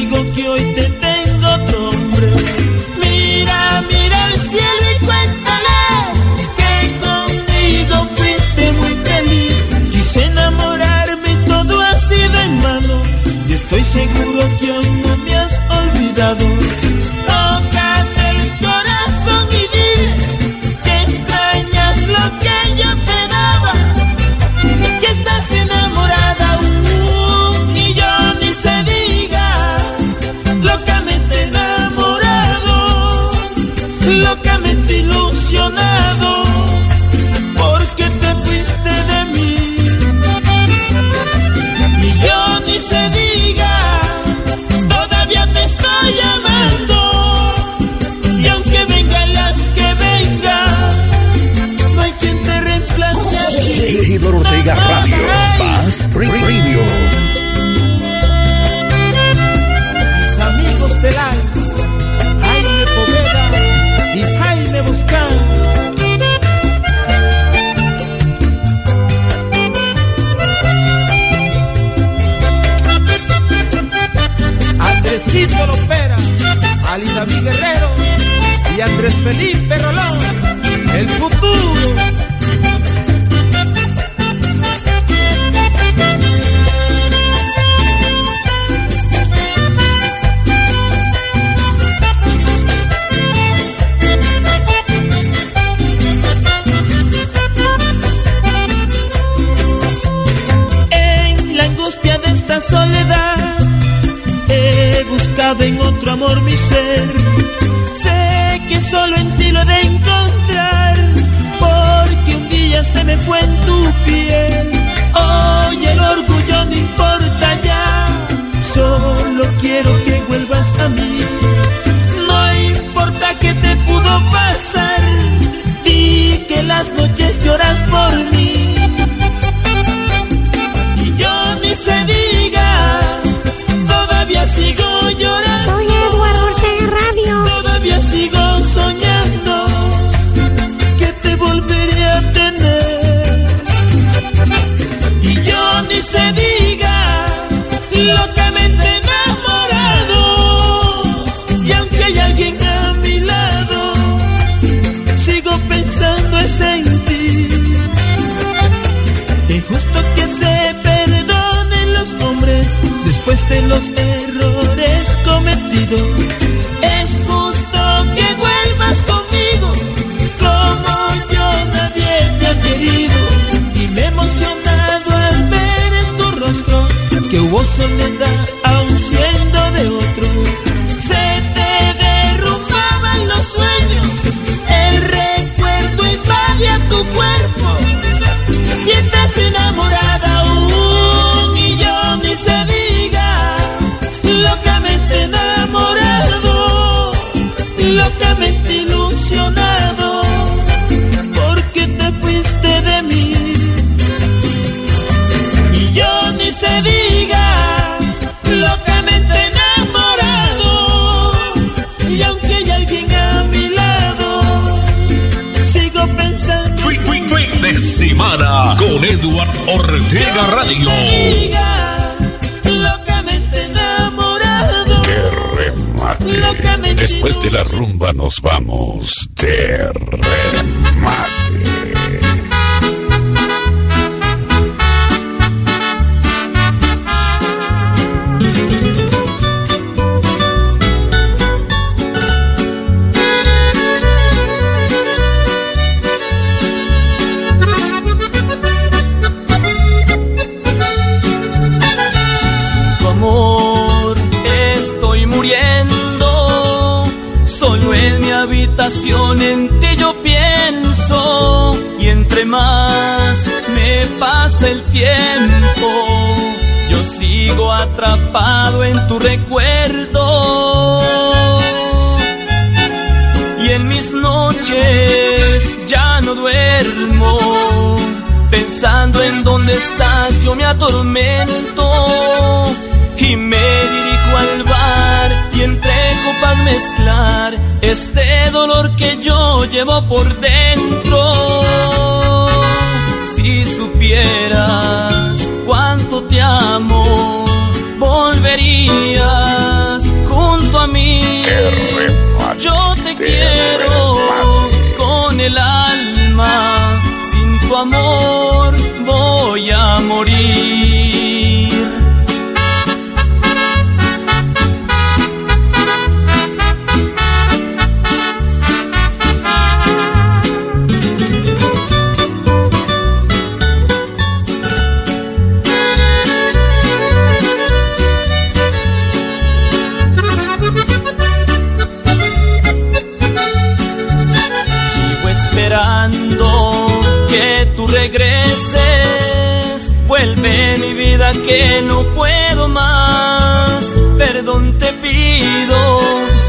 que no puedo más. Perdón te pido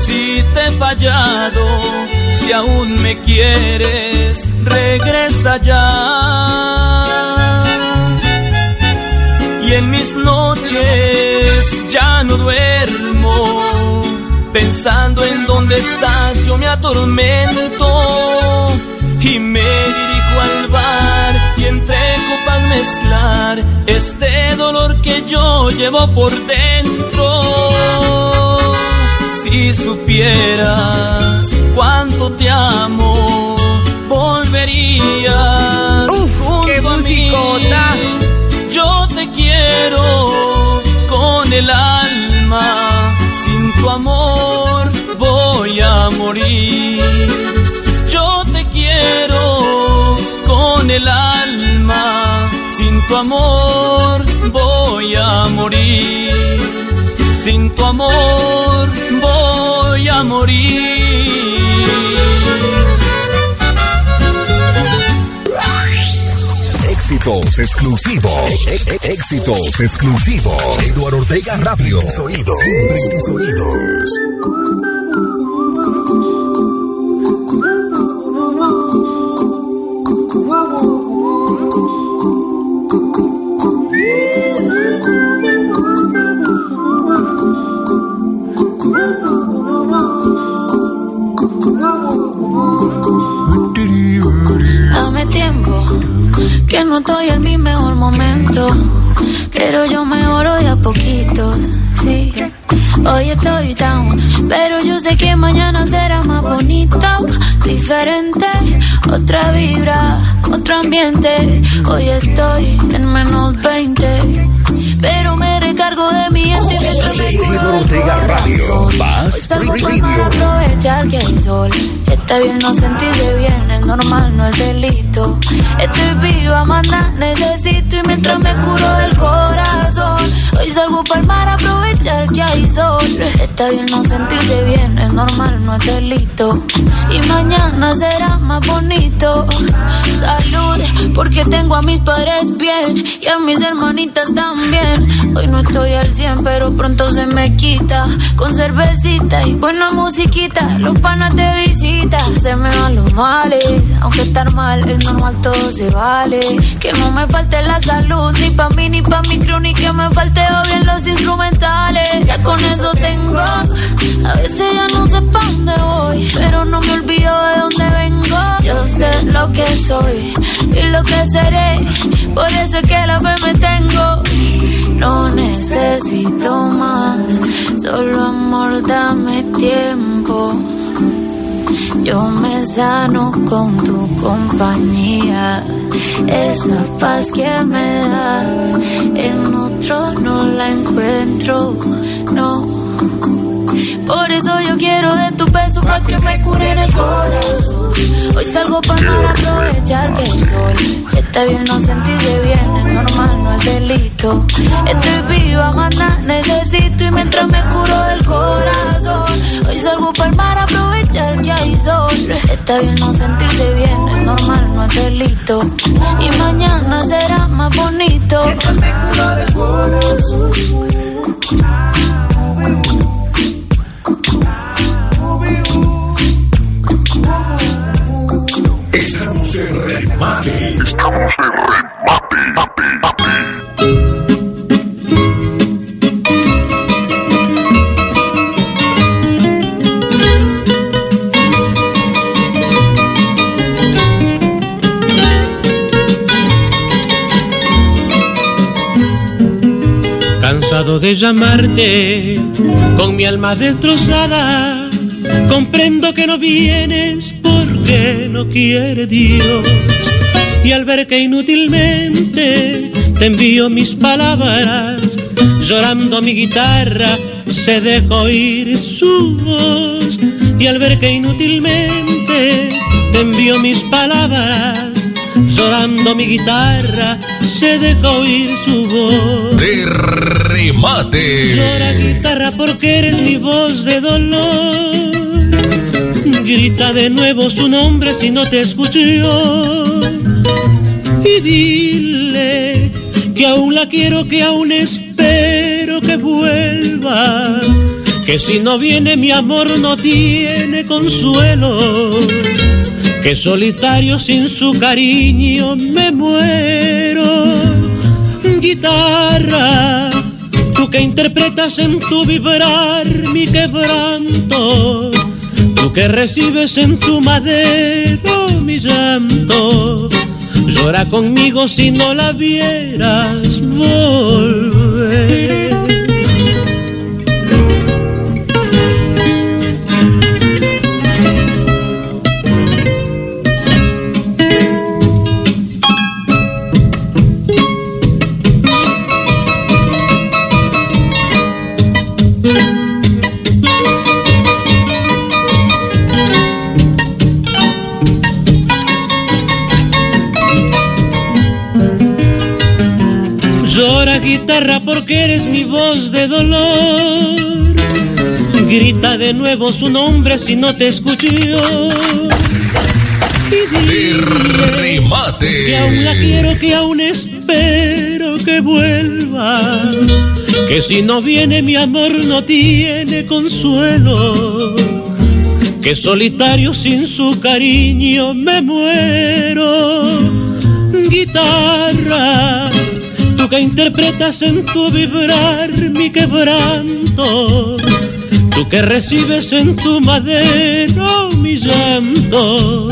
si te he fallado. Si aún me quieres, regresa ya. Y en mis noches ya no duermo. Pensando en dónde estás, yo me atormento y me dirijo al bar mezclar este dolor que yo llevo por dentro. Si supieras cuánto te amo, volverías junto qué a mí. Yo te quiero con el alma, sin tu amor voy a morir. Yo te quiero con el alma, sin tu amor voy a morir. Sin tu amor voy a morir. Éxitos exclusivos. Ex- ex- Éxitos exclusivos. Eduardo Ortega Radio. Tus oídos. Tus oídos. Que no estoy en mi mejor momento, pero yo mejoro de a poquitos, sí. Hoy estoy down, pero yo sé que mañana será más bonito, diferente, otra vibra, otro ambiente. Hoy estoy en menos 20, pero me recargo de mi gente mientras me Ortega Radio. Más aprovechar que hay sol. Está bien no sentirse bien, es normal, no es delito. Estoy viva, manda, necesito y mientras me curo del corazón. Hoy salgo para mar a aprovechar que hay sol. Está bien no sentirse bien, es normal, no no es delito. Y mañana será más bonito. Salud, porque tengo a mis padres bien y a mis hermanitas también. Hoy no estoy al 100, pero pronto se me quita. Con cervecita y buena musiquita. Los panas de visita, se me van los males. Aunque estar mal es normal, todo se vale. Que no me falte la salud, ni pa' mí, ni pa' mi crew, ni que me falte bien los instrumentales. Ya con eso tengo. A veces ya no sé pa' dónde voy, pero no me olvido de dónde vengo. Yo sé lo que soy y lo que seré, por eso es que la fe me tengo. No necesito más, solo amor, dame tiempo. Yo me sano con tu compañía, esa paz que me das, en otro no la encuentro, no. Por eso yo quiero de tu beso para que me cure en el corazón. Hoy salgo para aprovechar que el sol está bien, no sentirse bien, es normal, no es delito. Estoy viva, maná, necesito y mientras me curo del corazón. Hoy salgo para el mar a aprovechar que hay sol. Está bien no sentirse bien, es normal, no es delito. Y mañana será más bonito. Remate. Estamos en Cansado de llamarte con mi alma destrozada, comprendo que no vienes porque no quiere Dios. Y al ver que inútilmente te envío mis palabras, llorando mi guitarra, se dejó oír su voz. Y al ver que inútilmente te envío mis palabras, llorando mi guitarra, se dejó oír su voz. De remate. Llora guitarra porque eres mi voz de dolor. Grita de nuevo su nombre si no te escuchó. Y dile que aún la quiero, que aún espero que vuelva. Que si no viene mi amor no tiene consuelo. Que solitario sin su cariño me muero. Guitarra, tú que interpretas en tu vibrar mi quebranto Tú que recibes en tu madero mi llanto, llora conmigo si no la vieras. De nuevo su nombre si no te escucho. De remate. Que aún la quiero, que aún espero que vuelva. Que si no viene mi amor no tiene consuelo. Que solitario sin su cariño me muero. Guitarra, tú que interpretas en tu vibrar mi quebranto. Tú que recibes en tu madero mi llanto.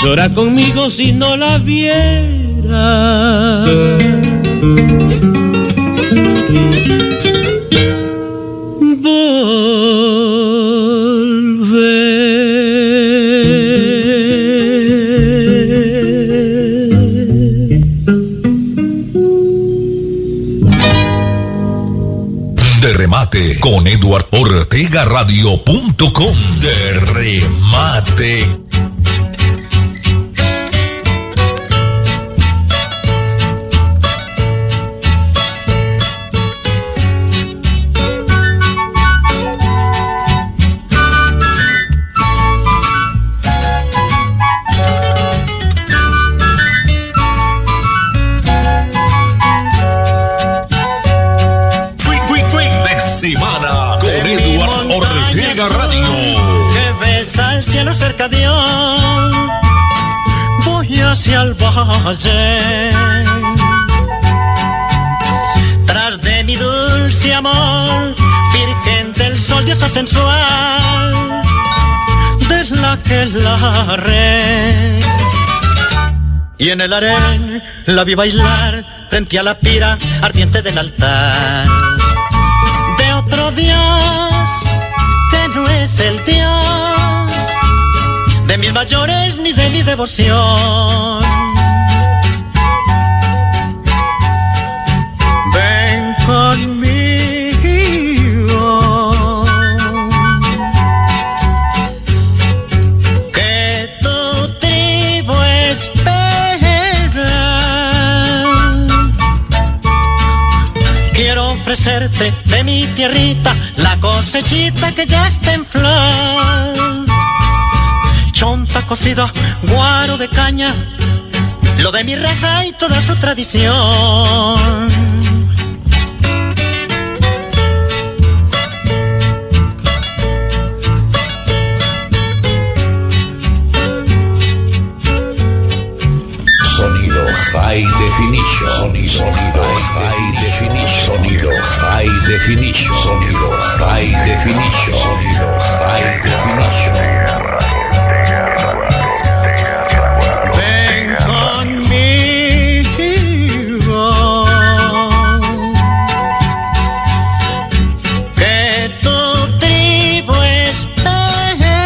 Llora conmigo si no la viera. De remate con Eduard Ortega Radio.com. De remate. Tras de mi dulce amor, virgen del sol, diosa sensual, de la que la re. Y en el harén la vi bailar frente a la pira ardiente del altar de otro Dios que no es el Dios de mis mayores ni de mi devoción. De mi tierrita la cosechita que ya está en flor. Chonta cocida, guaro de caña, lo de mi raza y toda su tradición. Definition. Sonido High Definition. Sonido. Ven conmigo. Que tu tribu espera.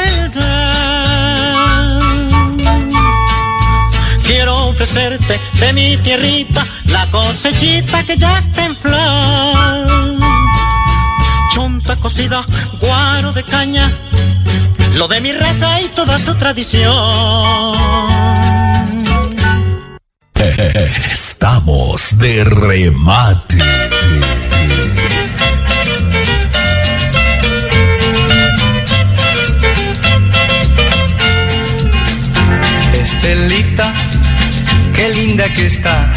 Quiero ofrecerte de mi tierrita la cosechita que ya está en flor. Cocida, guaro de caña, lo de mi raza y toda su tradición. Estamos de remate. Estelita, qué linda que está.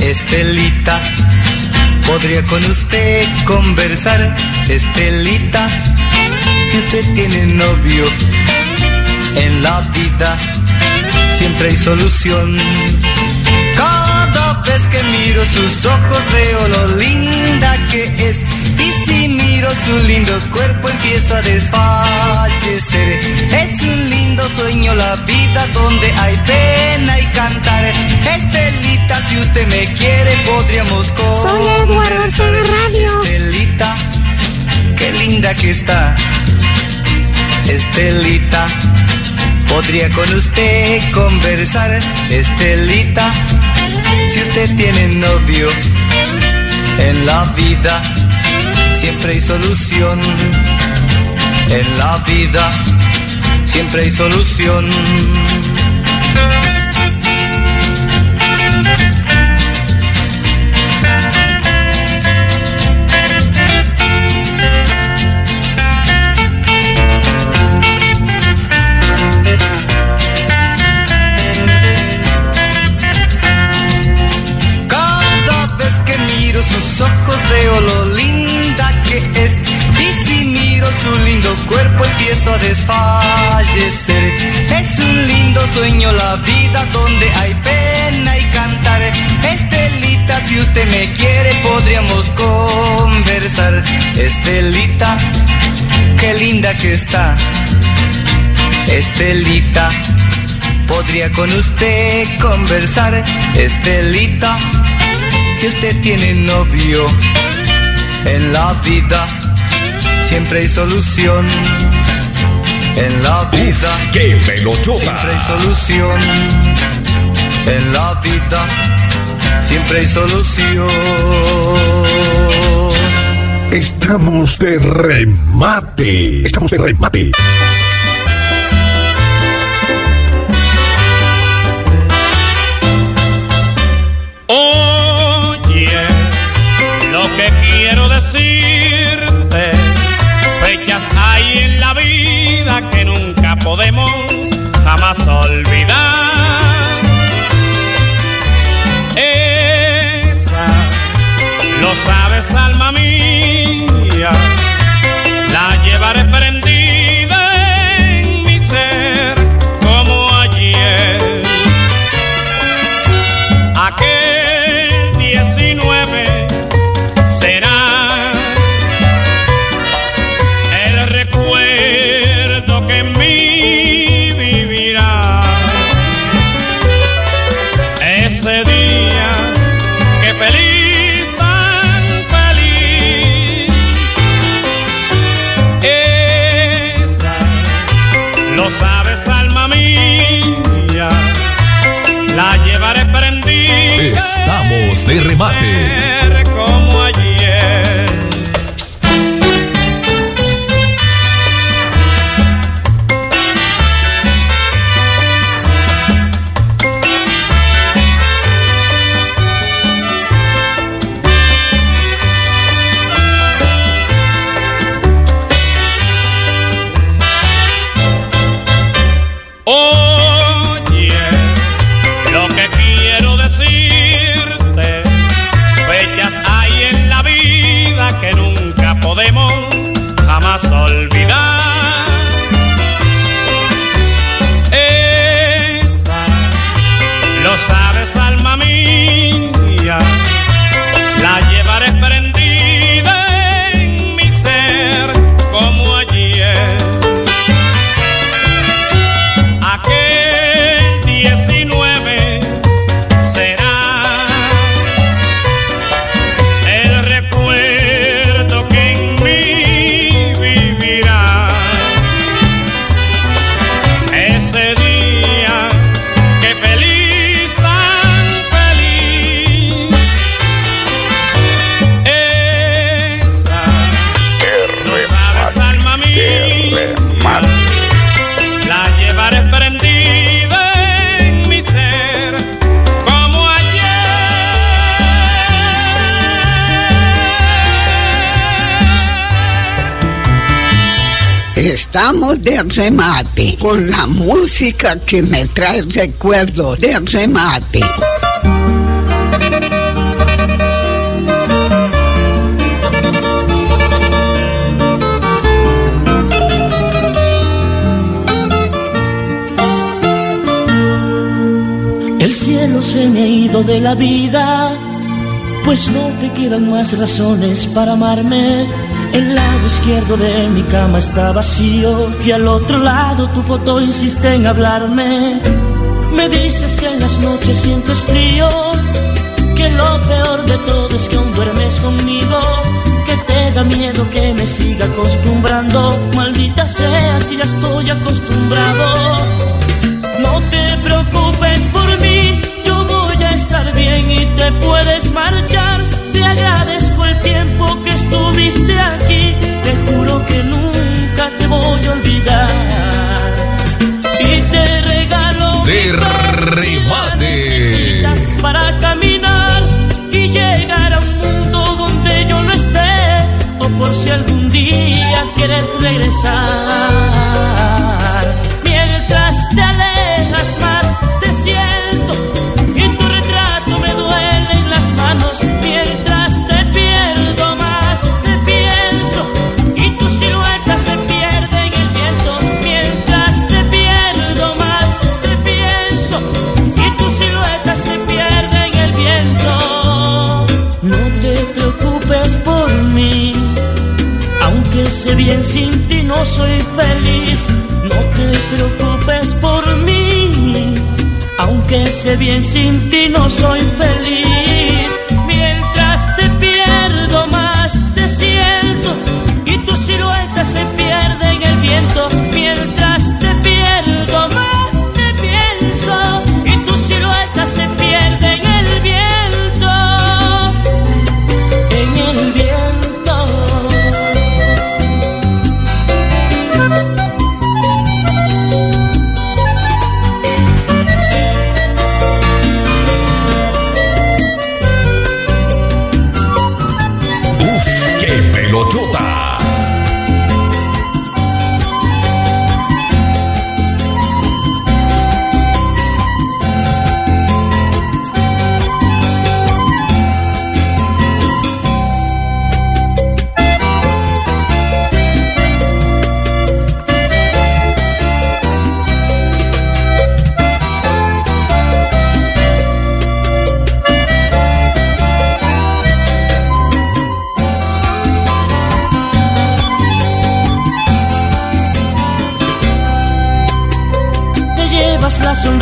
Estelita, podría con usted conversar. Estelita, si usted tiene novio en la vida, siempre hay solución. Cada vez que miro sus ojos veo lo linda que es. Miro su lindo cuerpo empiezo a desfallecer. Es un lindo sueño la vida donde hay pena y cantar. Estelita, si usted me quiere podríamos Soy Eduardo Radio. Estelita, qué linda que está. Estelita, podría con usted conversar. Estelita, si usted tiene novio en la vida, siempre hay solución. En la vida, siempre hay solución. Cada vez que miro sus ojos veo lo su lindo cuerpo empiezo a desfallecer. Es un lindo sueño la vida donde hay pena y cantar. Estelita, si usted me quiere podríamos conversar. Estelita, qué linda que está. Estelita, podría con usted conversar. Estelita, si usted tiene novio en la vida, siempre hay solución. En la vida, ¡Qué pelotota! siempre hay solución. En la vida, siempre hay solución. Estamos de remate. Estamos de remate. Podemos jamás olvidar. Esa, lo sabes, alma mía, remate. Estamos de remate con la música que me trae recuerdos de remate. El cielo se me ha ido de la vida, pues no te quedan más razones para amarme. El lado izquierdo de mi cama está vacío y al otro lado tu foto insiste en hablarme. Me dices que en las noches sientes frío, que lo peor de todo es que aún duermes conmigo, que te da miedo que me siga acostumbrando. Maldita sea si ya estoy acostumbrado. No te preocupes por mí, yo voy a estar bien y te puedes marchar. Te agradezco estuviste aquí, te juro que nunca te voy a olvidar. Y te regalo De remate. para caminar y llegar a un mundo donde yo no esté, o por si algún día quieres regresar. No soy feliz. No te preocupes por mí, aunque sé bien sin ti no soy feliz.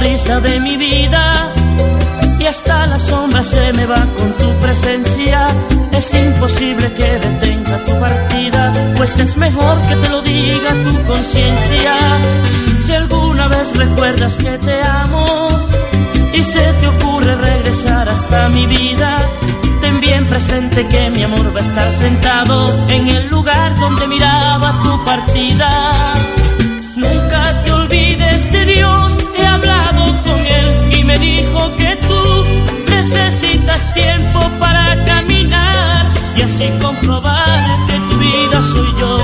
De mi vida y hasta la sombra se me va con tu presencia. Es imposible que detenga tu partida, pues es mejor que te lo diga tu conciencia. Si alguna vez recuerdas que te amo y se te ocurre regresar hasta mi vida, ten bien presente que mi amor va a estar sentado en el lugar donde miraba tu partida. Dijo que tú necesitas tiempo para caminar y así comprobar que tu vida soy yo.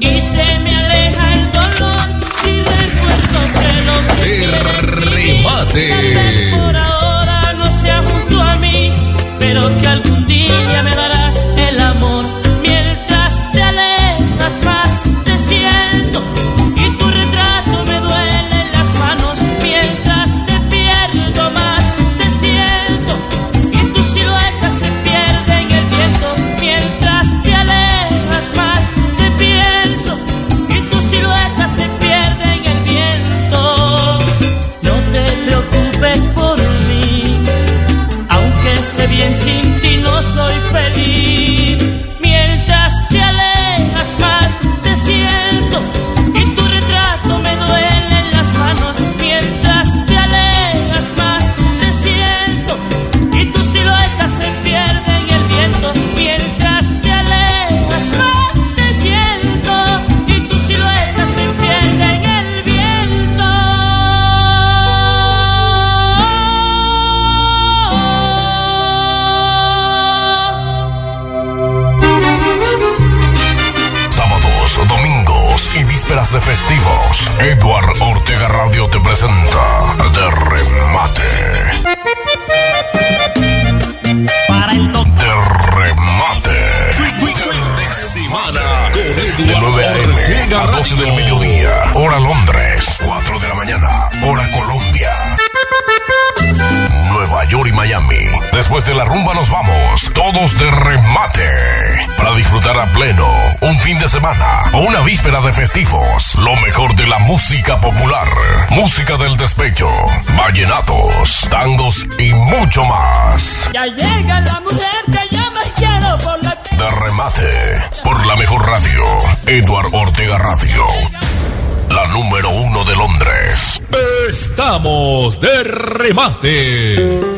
Y se me aleja el dolor si recuerdo que lo que Remate. Todos de remate. Para disfrutar a pleno un fin de semana o una víspera de festivos. Lo mejor de la música popular, música del despecho, vallenatos, tangos y mucho más. Ya llega la mujer que yo más quiero por la De remate, por la mejor radio, Edward Ortega Radio. La número uno de Londres. Estamos de remate.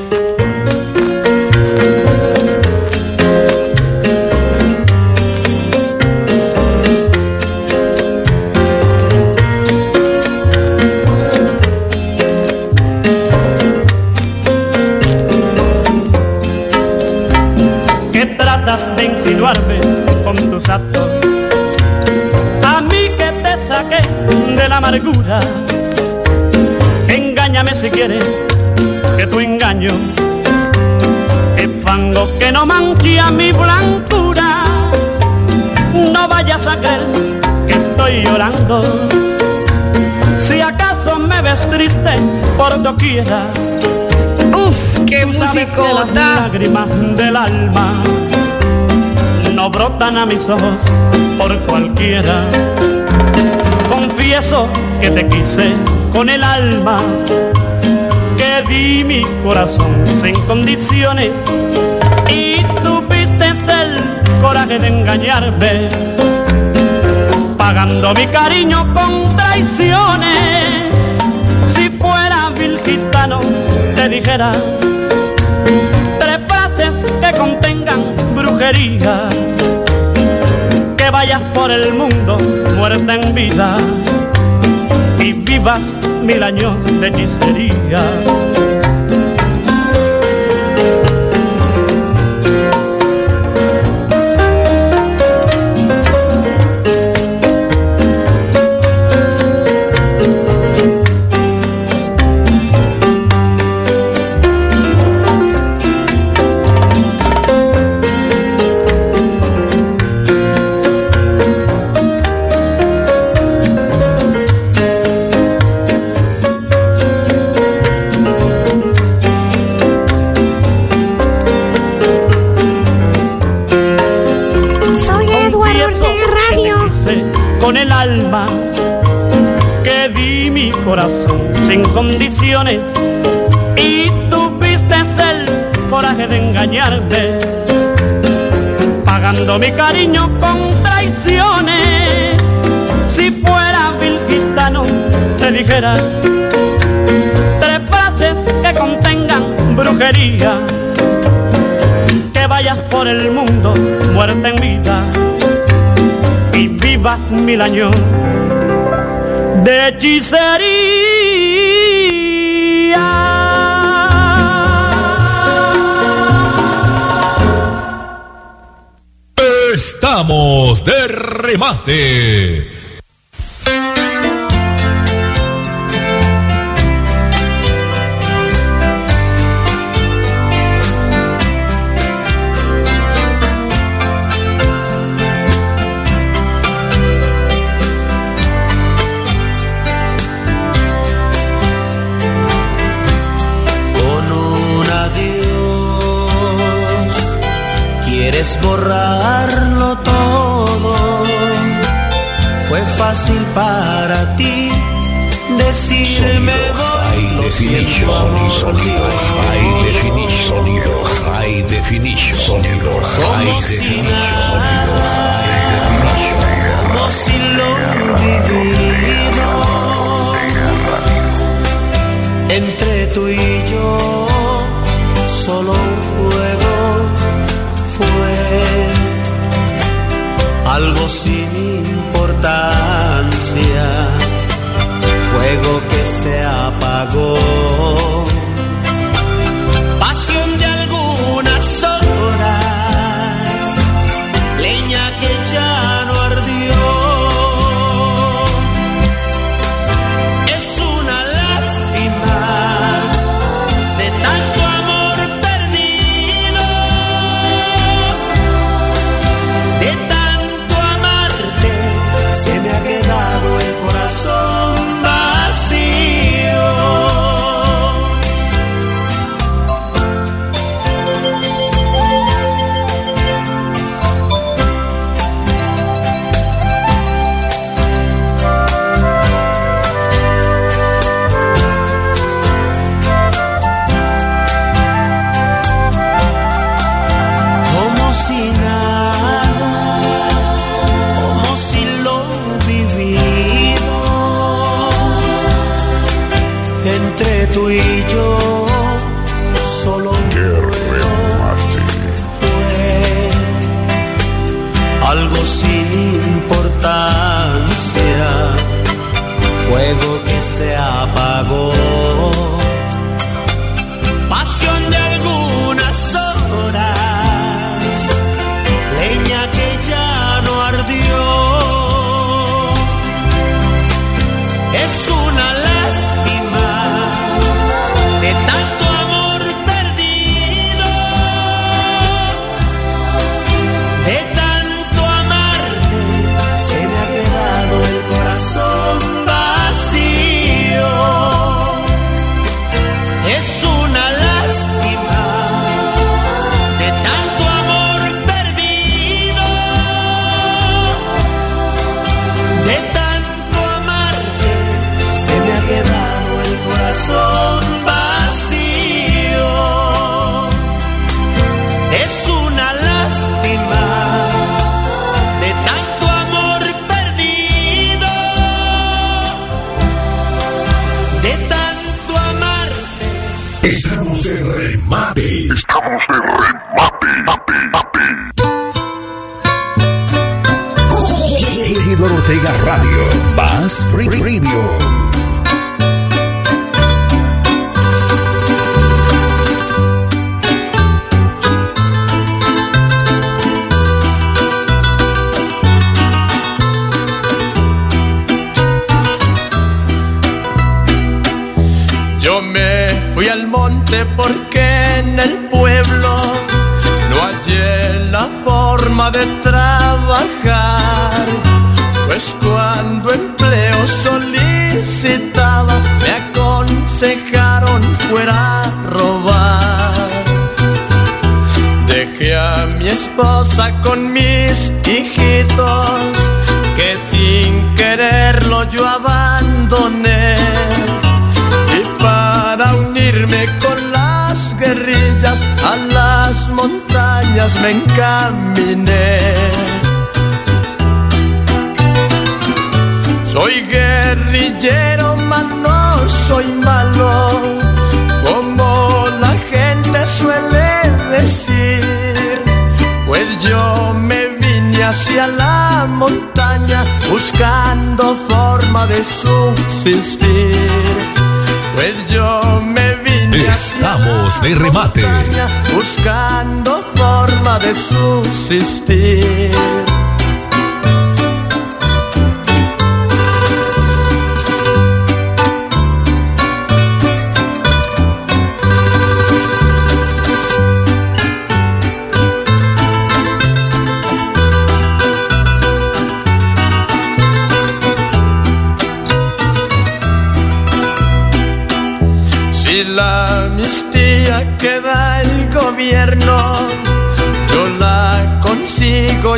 Por doquiera. Uf, qué que las musicota. lágrimas del alma no brotan a mis ojos por cualquiera. Confieso que te quise con el alma, que di mi corazón sin condiciones y tuviste el coraje de engañarme, pagando mi cariño con traiciones. Tres frases que contengan brujería. Que vayas por el mundo muerta en vida y vivas mil años de hechicería. condiciones y tuviste el coraje de engañarme, pagando mi cariño con traiciones. Si fuera Vilgitano, te dijera tres frases que contengan brujería. Que vayas por el mundo, muerte en vida, y vivas mil años de hechicería. Estamos de remate. fui al monte porque en el pueblo no hallé la forma de trabajar. Pues cuando empleo solicitaba, me aconsejaron fuera a robar. Dejé a mi esposa con mis hijitos, que sin quererlo yo abandoné me encaminé. Soy guerrillero, man, no soy malo, como la gente suele decir. Pues yo me vine hacia la montaña buscando forma de subsistir. Pues yo me Estamos de remate. buscando forma de subsistir.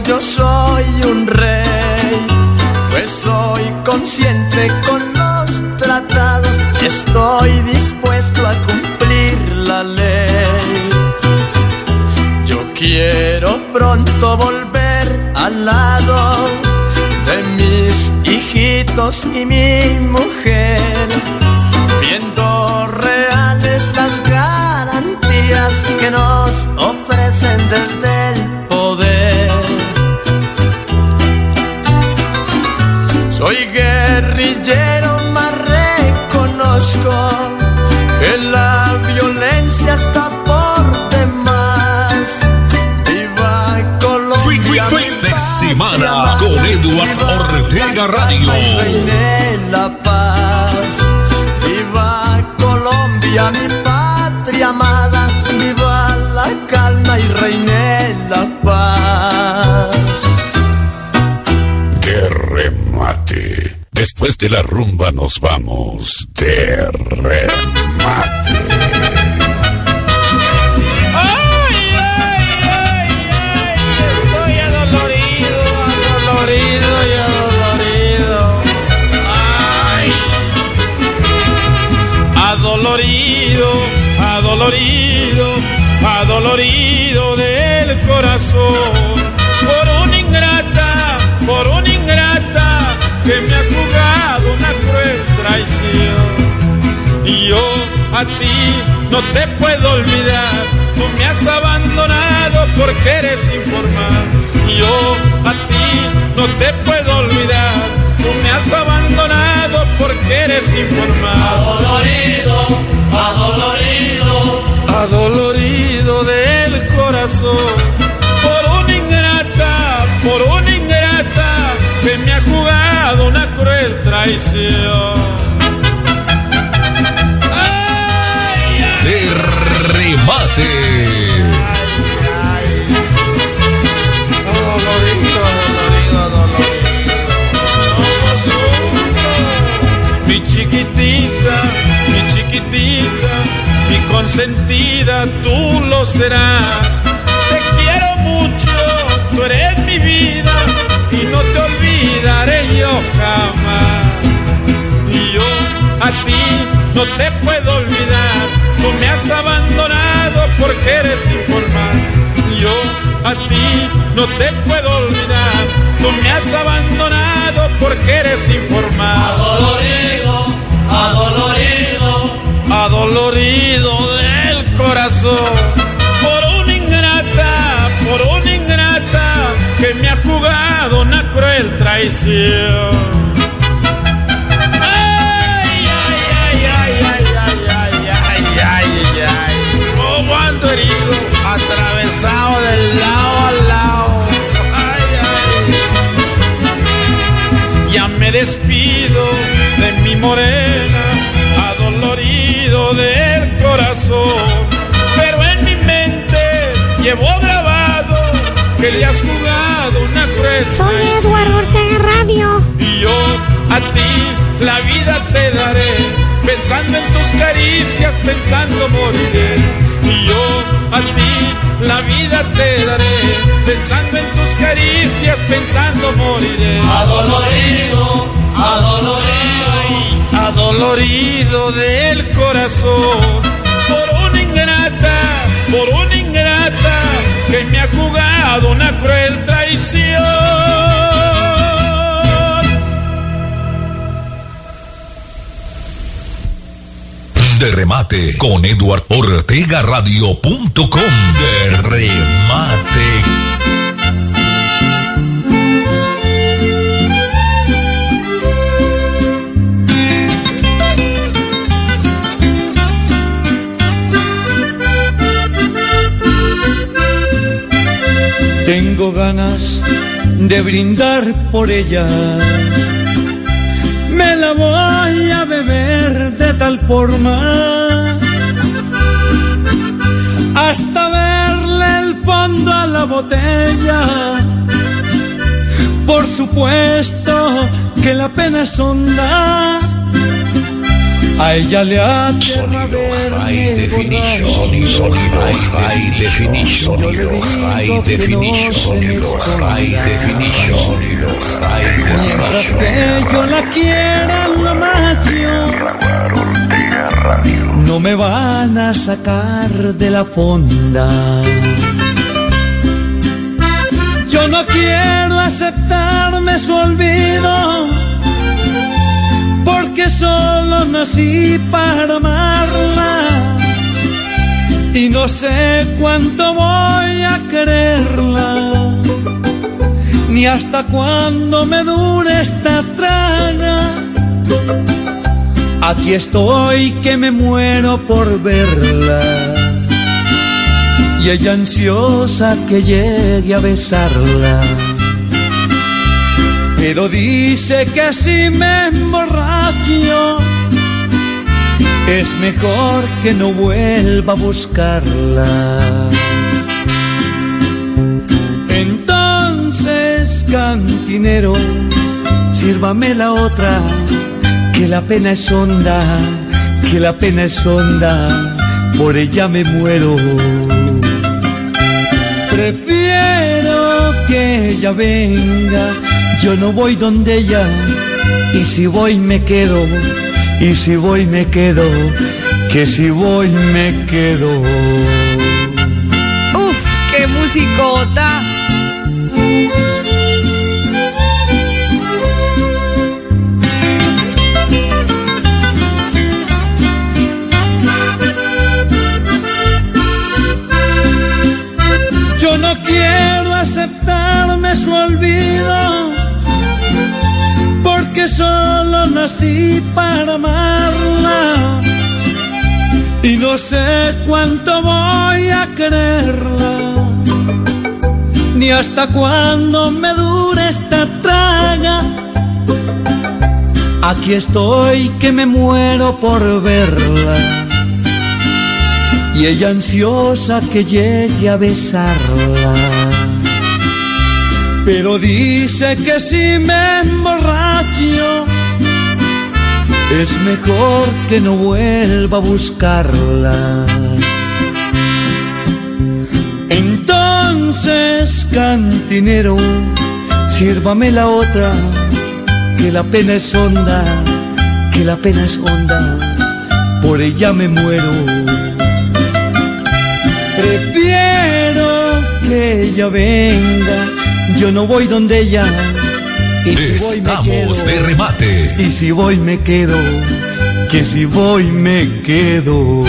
Yo soy un rey. Pues soy consciente con los tratados, estoy dispuesto a cumplir la ley. Yo quiero pronto volver al lado de mis hijitos y mi mujer viendo Soy guerrillero, mas reconozco que la violencia está por demás. Viva Colombia, Fin de semana con Eduard Ortega Radio. la paz. Viva Colombia, mi patria amada. Viva la calma y reine Después de la rumba nos vamos de remate. Adolorido, adolorido, adolorido del corazón. A ti no te puedo olvidar, tú me has abandonado porque eres informal. Y yo a ti no te puedo olvidar, tú me has abandonado porque eres informal. Adolorido, adolorido, adolorido del corazón. Por una ingrata, por una ingrata que me ha jugado una cruel traición. Consentida, tú lo serás. Te quiero mucho, tú eres mi vida y no te olvidaré yo jamás. Y yo a ti no te puedo olvidar, tú me has abandonado porque eres informal. Yo a ti no te puedo olvidar, tú me has abandonado porque eres informal. Adolorido, adolorido, adolorido del Por una ingrata, por una ingrata que me ha jugado una cruel traición. Ay, ay, ay, ay, ay, ay, ay, ay, ay, ay. Como ando herido, atravesado del lado al lado. Ay, ay. Ya me despido de mi morena, adolorido del corazón. Llevo grabado que le has jugado una cruel Soy. Eduardo Ortega Radio. Y yo a ti la vida te daré, pensando en tus caricias, pensando moriré. Y yo a ti la vida te daré, pensando en tus caricias, pensando moriré. Adolorido, adolorido, adolorido del corazón, por una ingrata, dado una cruel traición. De remate con Eduard Ortega Radio.com. De remate. Tengo ganas de brindar por ella. Me la voy a beber de tal forma hasta verle el fondo a la botella. Por supuesto que la pena es. A ella le aterra High definition, sonido, high definition, sonido, high definition, sonido, high definition, sonido, high Mientras que yo la quiera lo macho, no me van a sacar de la fonda. Yo no quiero aceptarme su olvido porque solo nací para amarla. Y no sé cuánto voy a quererla, ni hasta cuándo me dure esta traga. Aquí estoy que me muero por verla. Y ella ansiosa que llegue a besarla pero dice que así me emborracho. Es mejor que no vuelva a buscarla. Entonces, cantinero, sírvame la otra, que la pena es honda, que la pena es honda, por ella me muero. Prefiero que ella venga yo no voy donde ella, y si voy me quedo, y si voy me quedo, que si voy me quedo. Uf, qué musicota. Yo no quiero aceptarme su olvido porque solo nací para amarla y no sé cuánto voy a quererla, ni hasta cuándo me dure esta traga. Aquí estoy que me muero por verla y ella ansiosa que llegue a besarla pero dice que si me emborracho es mejor que no vuelva a buscarla. Entonces, cantinero, sírvame la otra, que la pena es honda, que la pena es honda, por ella me muero. Prefiero que ella venga yo no voy donde ella. Y si voy me Estamos de remate. Y si voy me quedo. Que si voy me quedo.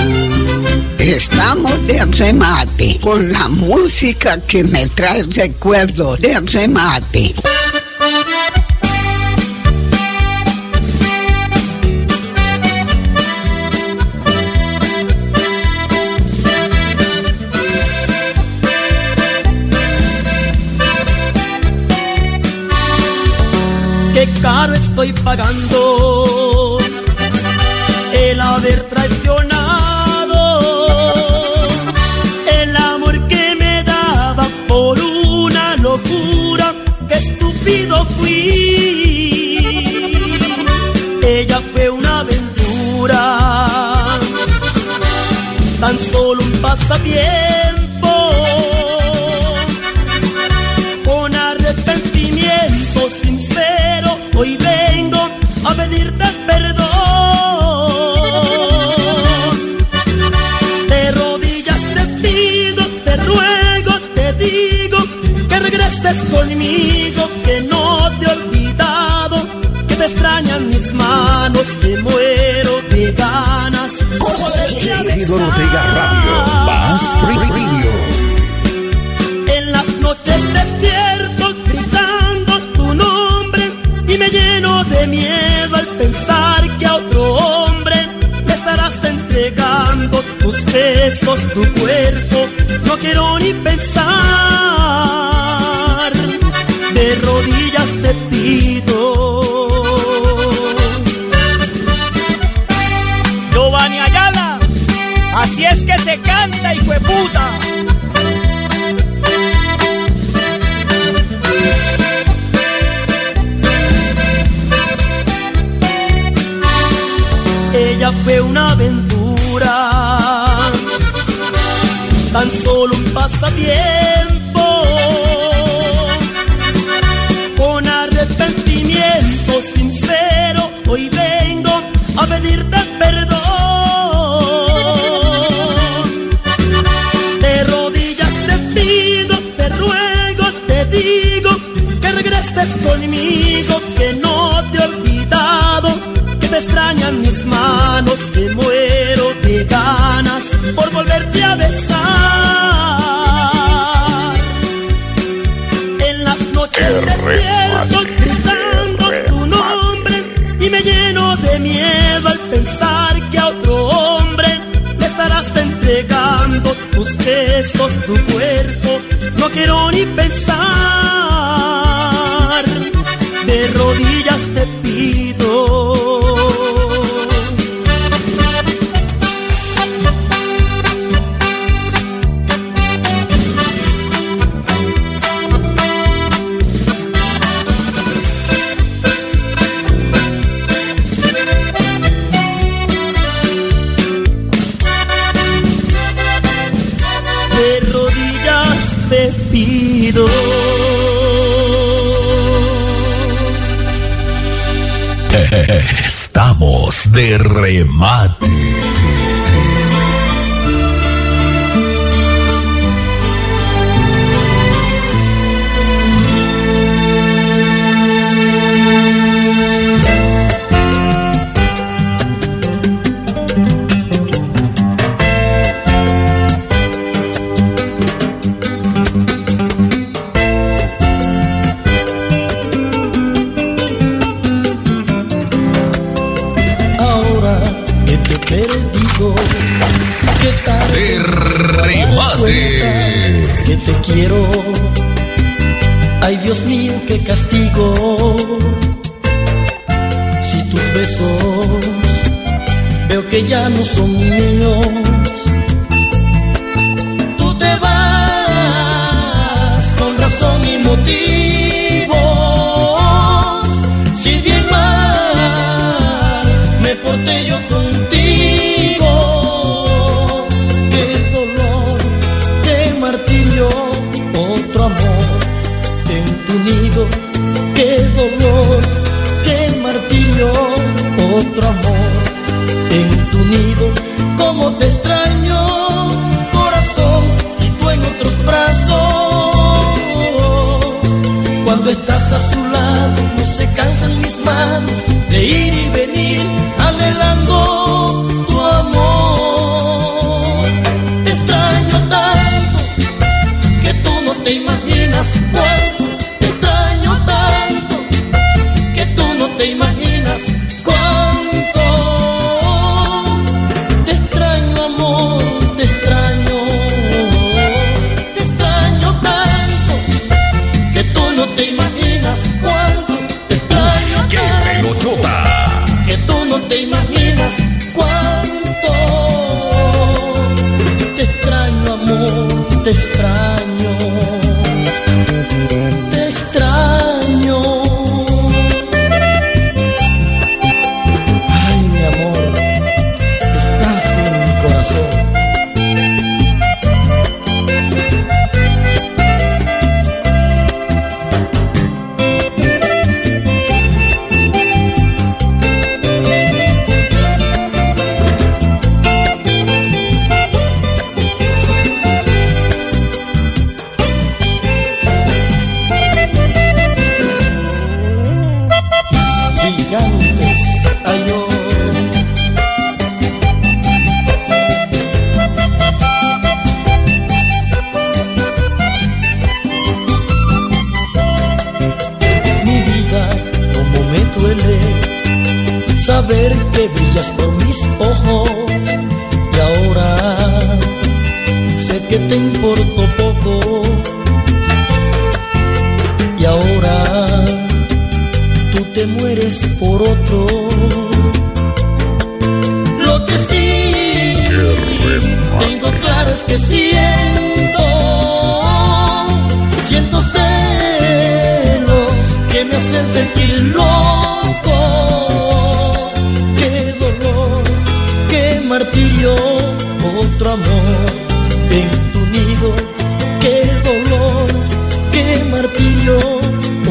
Estamos de remate con la música que me trae recuerdos de remate. Estoy pagando el haber traicionado el amor que me daba por una locura, qué estúpido fui. Ella fue una aventura, tan solo un pasatiempo. tu cuerpo, no quiero ni pensar. De rodillas te pido. Giovanni Ayala, así es que se canta, hijo de puta. pasa. maccheroni pensano de remate.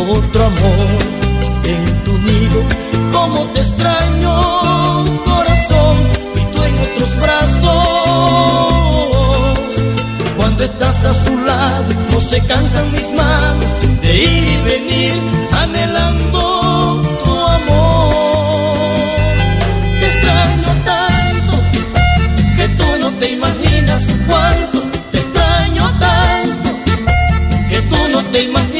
otro amor en tu nido. ¿Cómo te extraño, corazón? Y tú en otros brazos. Cuando estás a su lado, no se cansan mis manos de ir y venir anhelando. tu amor Te extraño tanto que tú no te imaginas cuánto te extraño tanto que tú no te imaginas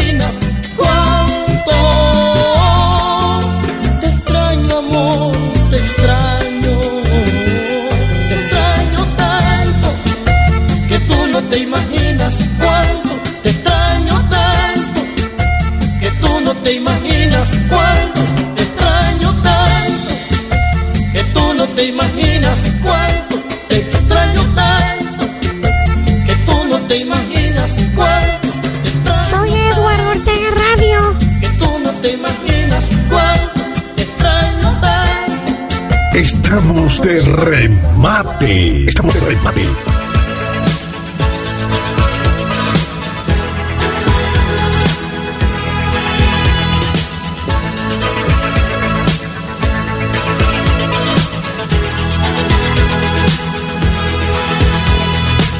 Estamos de remate. Estamos de remate.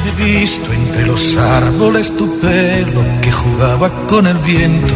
He visto entre los árboles tu pelo que jugaba con el viento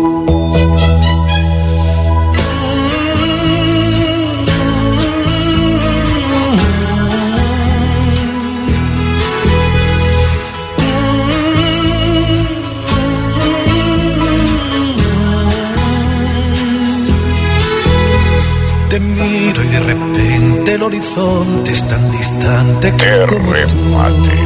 remate.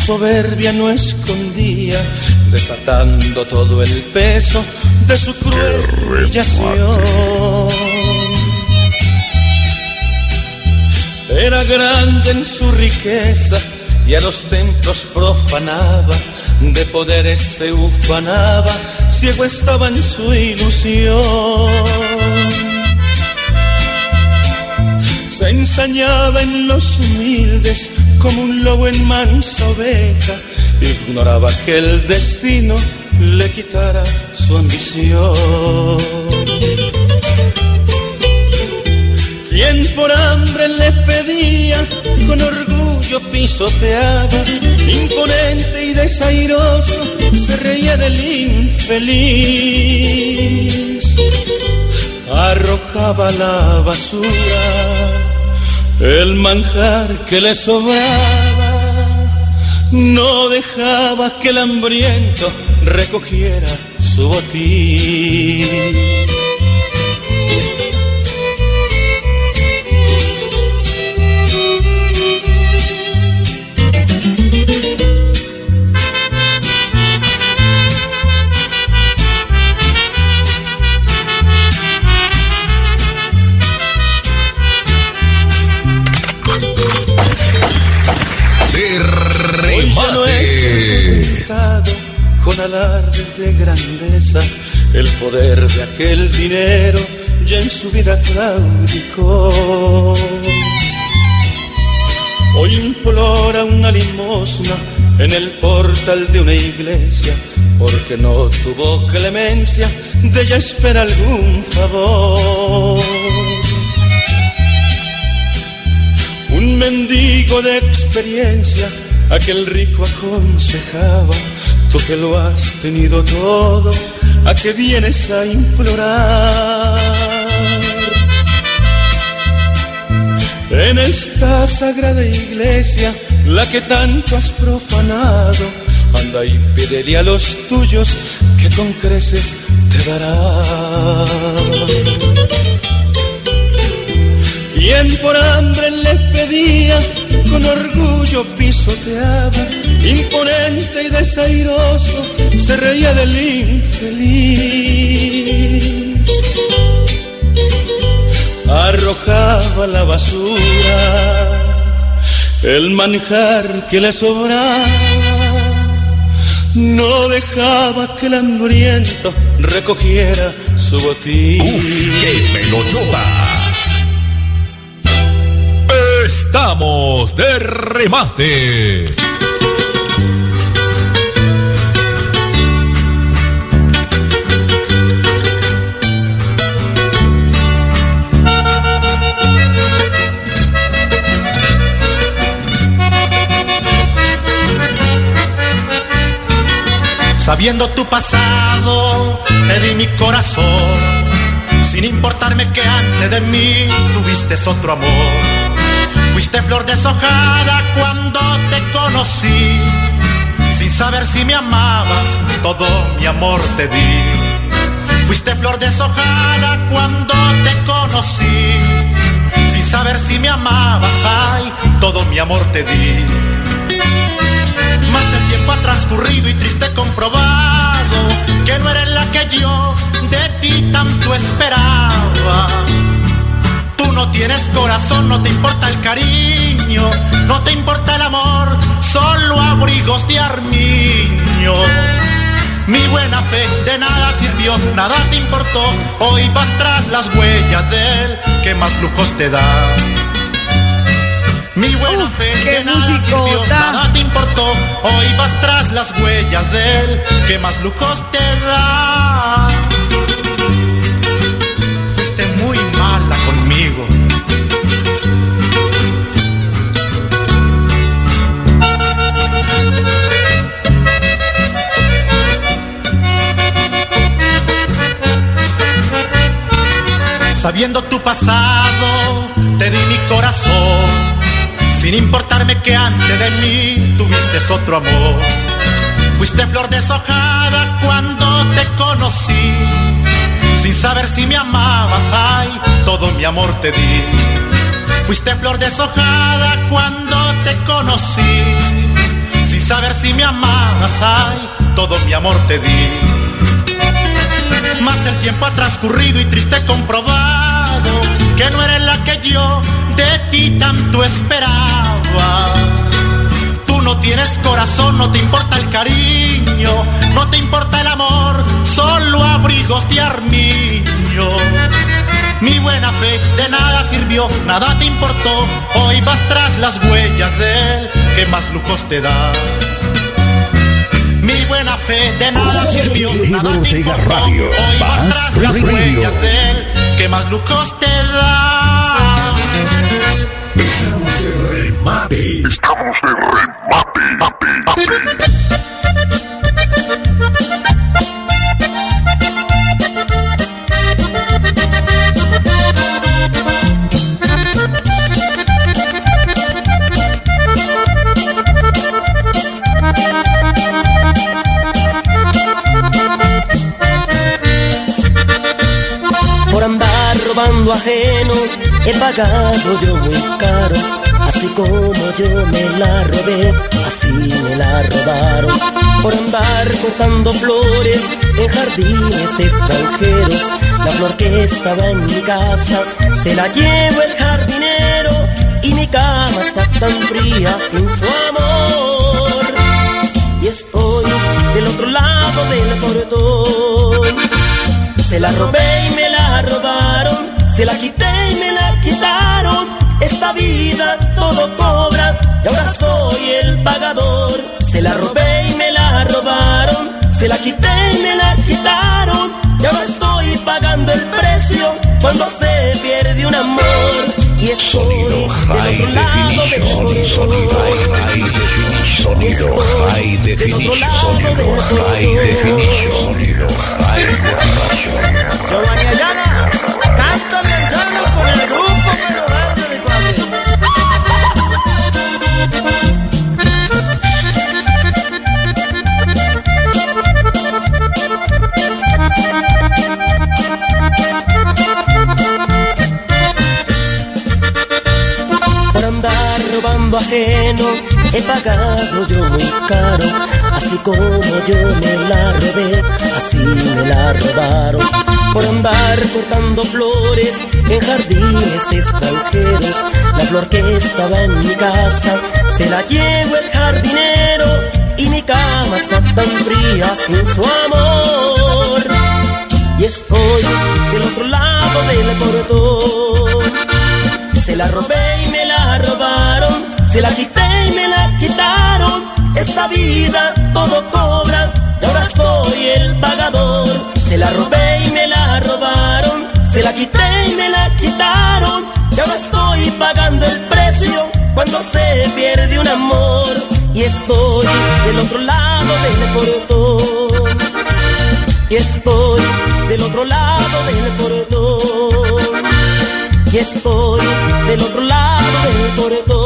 Soberbia no escondía, desatando todo el peso de su cruel humillación. Era grande en su riqueza y a los templos profanaba, de poderes se ufanaba, ciego estaba en su ilusión. Se ensañaba en los humildes como un lobo en mansa oveja, ignoraba que el destino le quitara su ambición. Quien por hambre le pedía, con orgullo pisoteaba, imponente y desairoso, se reía del infeliz. Arrojaba la basura el manjar que le sobraba, no dejaba que el hambriento recogiera su botín. De aquel dinero ya en su vida claudicó. Hoy implora una limosna en el portal de una iglesia, porque no tuvo clemencia, de ella espera algún favor. Un mendigo de experiencia, aquel rico aconsejaba, tú que lo has tenido todo, ¿a qué vienes a implorar? En esta sagrada iglesia, la que tanto has profanado, anda y pídele a los tuyos que con creces te dará. Quien por hambre le pedía, con orgullo pisoteaba, imponente y desairoso, se reía del infeliz. Arrojaba la basura el manjar que le sobraba, no dejaba que el hambriento recogiera su botín. ¡Uf, qué pelotota! Estamos de remate. Sabiendo tu pasado, te di mi corazón, sin importarme que antes de mí tuviste otro amor. Fuiste flor deshojada cuando te conocí, sin saber si me amabas, todo mi amor te di. Fuiste flor deshojada cuando te conocí, sin saber si me amabas, ay, todo mi amor te di. Más el tiempo ha transcurrido y triste comprobado que no eres la que yo de ti tanto esperaba. Tú no tienes corazón, no te importa el cariño, no te importa el amor, solo abrigos de armiño. Mi buena fe de nada sirvió, nada te importó, hoy vas tras las huellas del que más lujos te da. Mi buena fe de nada sirvió, nada te importó. Hoy vas tras las huellas de él, que más lujos te da. Sabiendo tu pasado, te di mi corazón. Sin importarme que antes de mí tuviste otro amor. Fuiste flor deshojada cuando te conocí. Sin saber si me amabas, ay, todo mi amor te di. Fuiste flor deshojada cuando te conocí. Sin saber si me amabas, ay, todo mi amor te di. Más el tiempo ha transcurrido y triste comprobado que no eres la que yo de ti tanto esperaba. Tú no tienes corazón, no te importa el cariño, no te importa el amor, solo abrigos de armiño. Mi buena fe de nada sirvió, nada te importó, hoy vas tras las huellas de él, que más lujos te da. Mi buena fe de nada sirvió, nada te importó, Radio, hoy Más tras las Radio. huellas de él, que más lujos te da. Estamos de remate. Estamos de remate. Por robando ajeno he pagado yo muy caro. Así como yo me la robé, así me la robaron. Por andar cortando flores en jardines extranjeros. La flor que estaba en mi casa se la llevo el jardinero. Y mi cama está tan fría sin su amor. Y estoy del otro lado del portón. Se la robé y me la robaron, se la quité y me la quitaron. Esta vida todo cobra y ahora soy el pagador. Se la robé y me la robaron, se la quité y me la quitaron. Y ahora estoy pagando el precio cuando se pierde un amor. Y estoy del otro lado del portón. Sonido High Definition. Sonido High Definition. Sonido High Definition. Giovanni Ayala, cántame ajeno he pagado yo muy caro. Así como yo me la robé, así me la robaron. Por andar cortando flores en jardines extranjeros. La flor que estaba en mi casa se la llevo el jardinero. Y mi cama está tan fría sin su amor. Y estoy del otro lado del portón. Se la robé y me la robaron, se la quité y me la quitaron. Esta vida todo cobra y ahora soy el pagador. Se la robé y me la robaron, se la quité y me la quitaron. Y ahora estoy pagando el precio cuando se pierde un amor. Y estoy del otro lado del portón. Y estoy del otro lado del portón. Y estoy del otro lado del portón.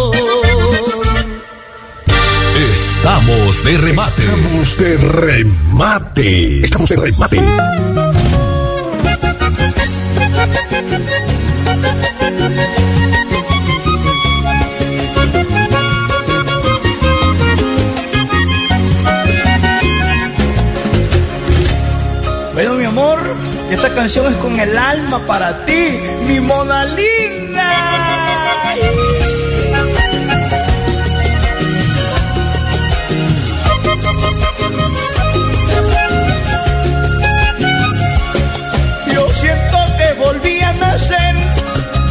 Estamos de remate. Estamos de remate. Estamos de remate. Bueno, mi amor, esta canción es con el alma para ti, mi mona linda.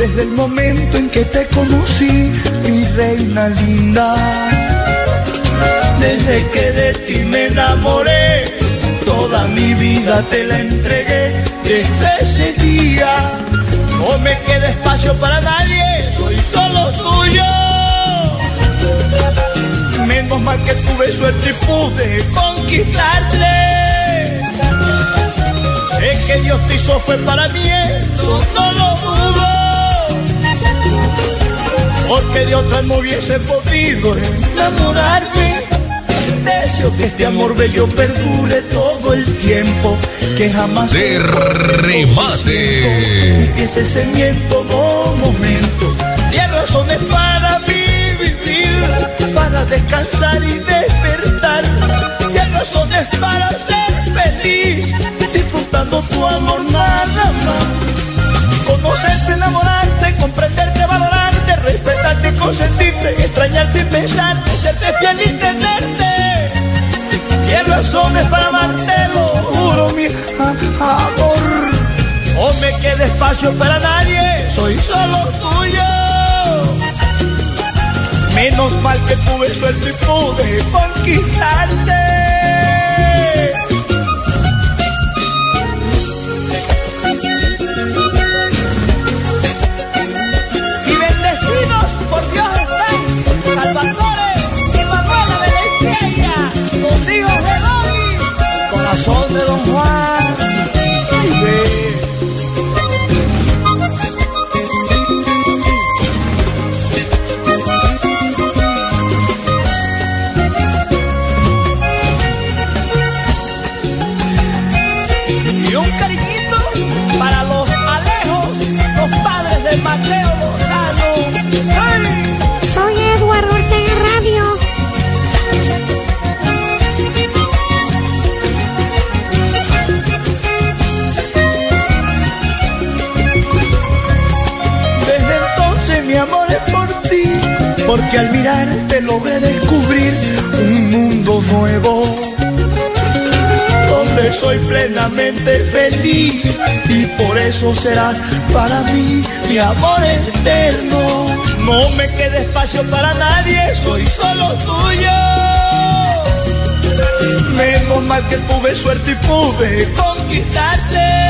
Desde el momento en que te conocí, mi reina linda. Desde que de ti me enamoré, toda mi vida te la entregué. Desde ese día no me queda espacio para nadie, soy solo tuyo. Menos mal que tuve suerte y pude conquistarte. Sé que Dios te hizo fue para mí, eso no lo dudo. Porque de otra no hubiese podido enamorarme. Deseo que este amor bello perdure todo el tiempo, que jamás de remate. Y ese sentimiento todo momento. Y hay razones para mí vivir, para descansar y despertar. Hay razones para ser feliz, disfrutando tu amor nada más. Conocerte, enamorarte, comprenderte, valorarte, respetarte, consentirte, extrañarte y pensar, serte fiel y entenderte. Y hay razones para amarte, lo juro, mi amor. No me quede espacio para nadie, soy solo tuyo. Menos mal que tuve suerte y pude conquistarte. Porque al mirarte logré descubrir un mundo nuevo, donde soy plenamente feliz y por eso serás para mí mi amor eterno. No me quede espacio para nadie, soy solo tuyo. Menos mal que tuve suerte y pude conquistarte.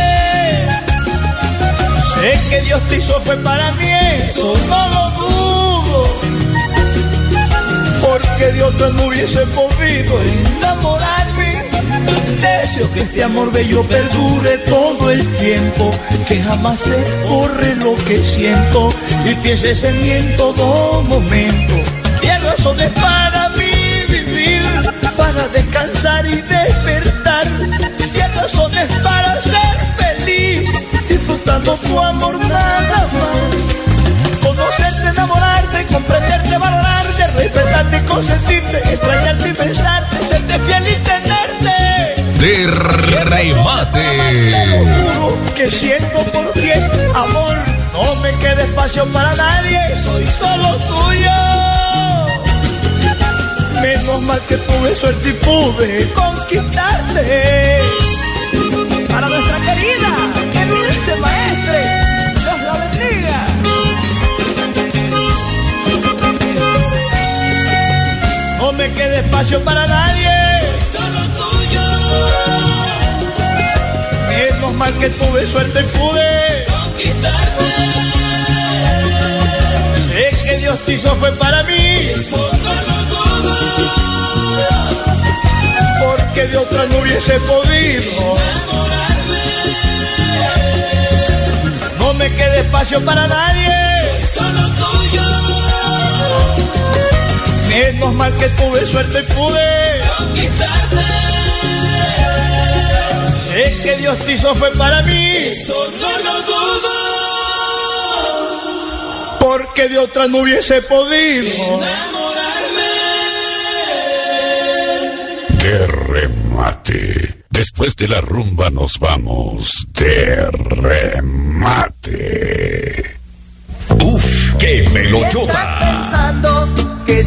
Sé que Dios te hizo fue para mí, eso no lo dudo. Porque de otra no hubiese podido enamorarme. Deseo que este amor bello perdure todo el tiempo, que jamás se borre lo que siento y pienses en mí en todo momento. Hay razones para mí vivir, para descansar y despertar. Hay razones para ser feliz, disfrutando tu amor nada más. Conocerte, enamorarte, comprenderte, valorarte, respetarte, consentirte, extrañarte y pensarte, serte fiel y tenerte. De remate. Juro que siento por ti amor. No me queda espacio para nadie, soy solo tuyo. Menos mal que tuve suerte y pude conquistarte. Para nuestra querida, que dulce maestre, Dios la bendiga. Me queda espacio para nadie. Solo tuyo. Menos mal que tuve suerte y pude conquistarte. Sé que Dios te hizo fue para mí. Porque de otra no hubiese podido. No me quede espacio para nadie. Solo tuyo. Menos mal que tuve suerte y pude conquistarte. Sé que Dios te hizo fue para mí. Eso no lo dudo. Porque de otra no hubiese podido. De remate. Después de la rumba nos vamos de remate. Uf, qué melodota. pensando que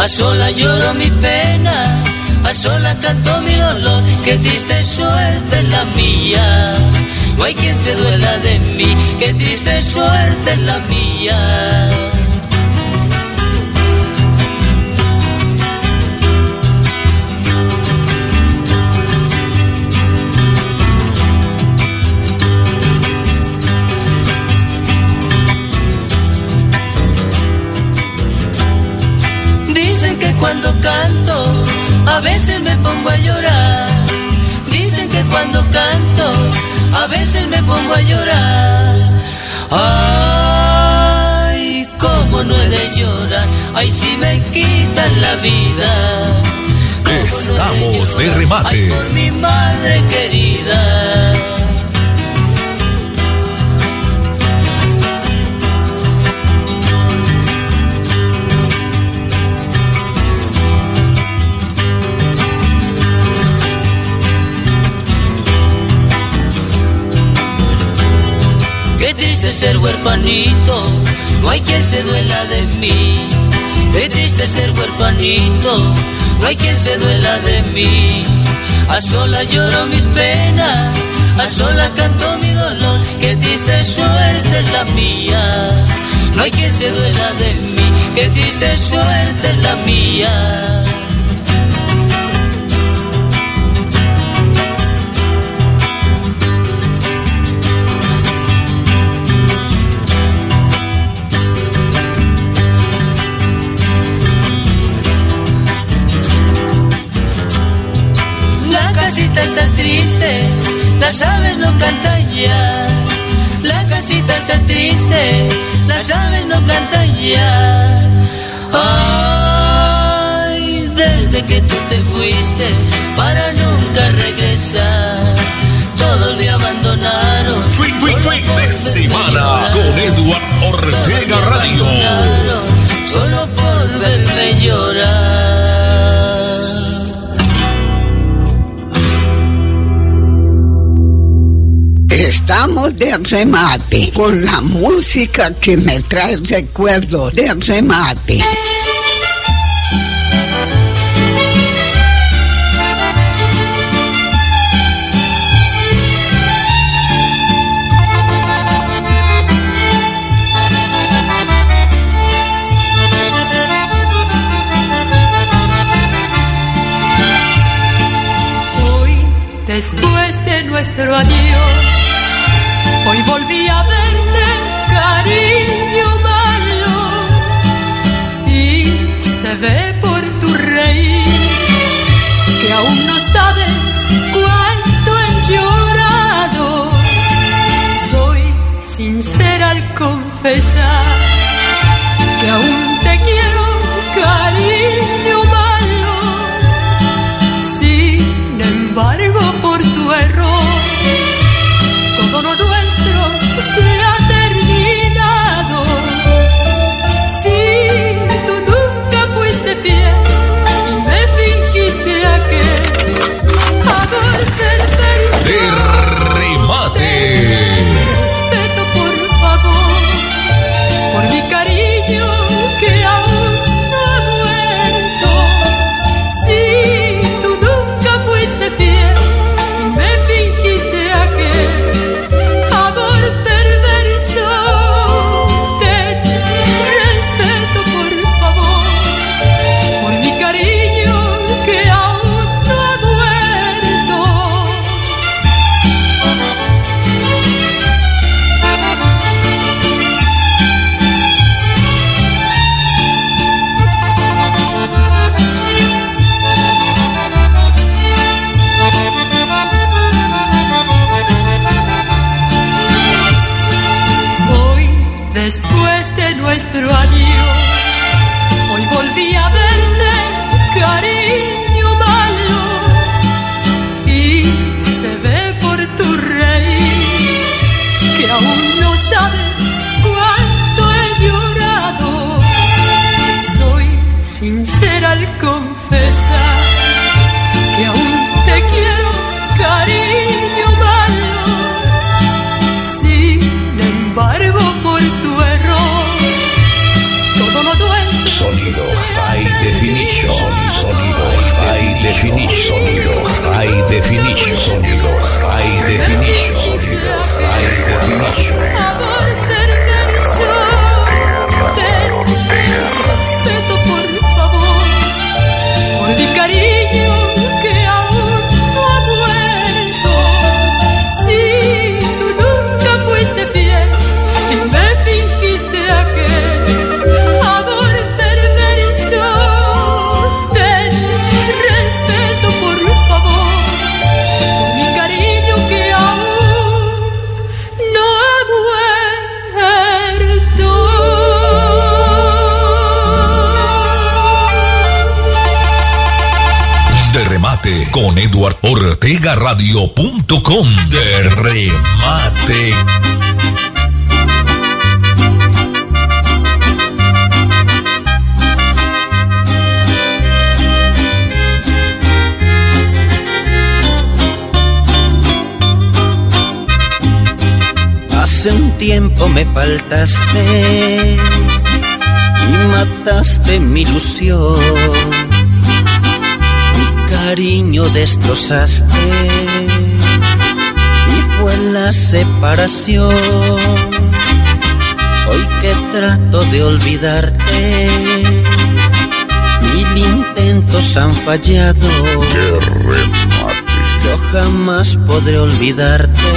A sola lloro mi pena, a sola canto mi dolor. Qué triste suerte la mía, no hay quien se duela de mí. Qué triste suerte la mía. Cuando canto a veces me pongo a llorar. Dicen que cuando canto a veces me pongo a llorar. Ay, cómo no he de llorar. Ay, si me quitan la vida. Estamos de remate. Por mi madre querida. Triste ser huerfanito, no hay quien se duela de mí. Qué triste ser huerfanito, no hay quien se duela de mí. A sola lloro mis penas, a sola canto mi dolor. Qué triste suerte la mía, no hay quien se duela de mí. Qué triste suerte la mía. La casita está triste, las aves no cantan ya. La casita está triste, las aves no cantan ya. Ay, desde que tú te fuiste, para nunca regresar, todos le abandonaron. Trick, trick, trick de semana con Edward Ortega Radio. Solo por verme llorar. Estamos de remate con la música que me trae recuerdos de remate. después de nuestro adiós. Hoy volví a verte, cariño malo, y se ve con Eduard Ortega Radio.com de remate. Hace un tiempo me faltaste y mataste mi ilusión cariño destrozaste y fue la separación. Hoy que trato de olvidarte, mil intentos han fallado. ¡Qué remate! Yo jamás podré olvidarte,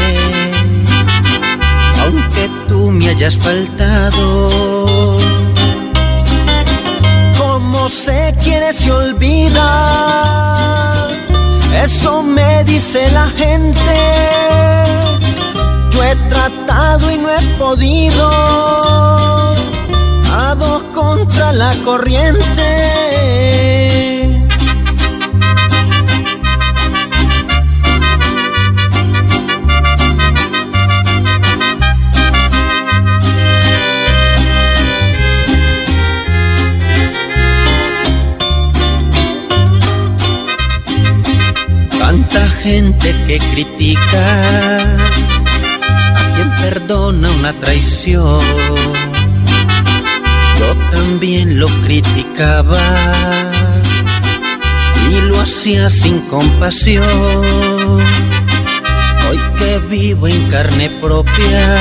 aunque tú me hayas faltado. ¿Cómo se quiere se olvidar? Eso me dice la gente. Yo he tratado y no he podido. A dos contra la corriente. Que critica a quien perdona una traición. Yo también lo criticaba y lo hacía sin compasión. Hoy que vivo en carne propia,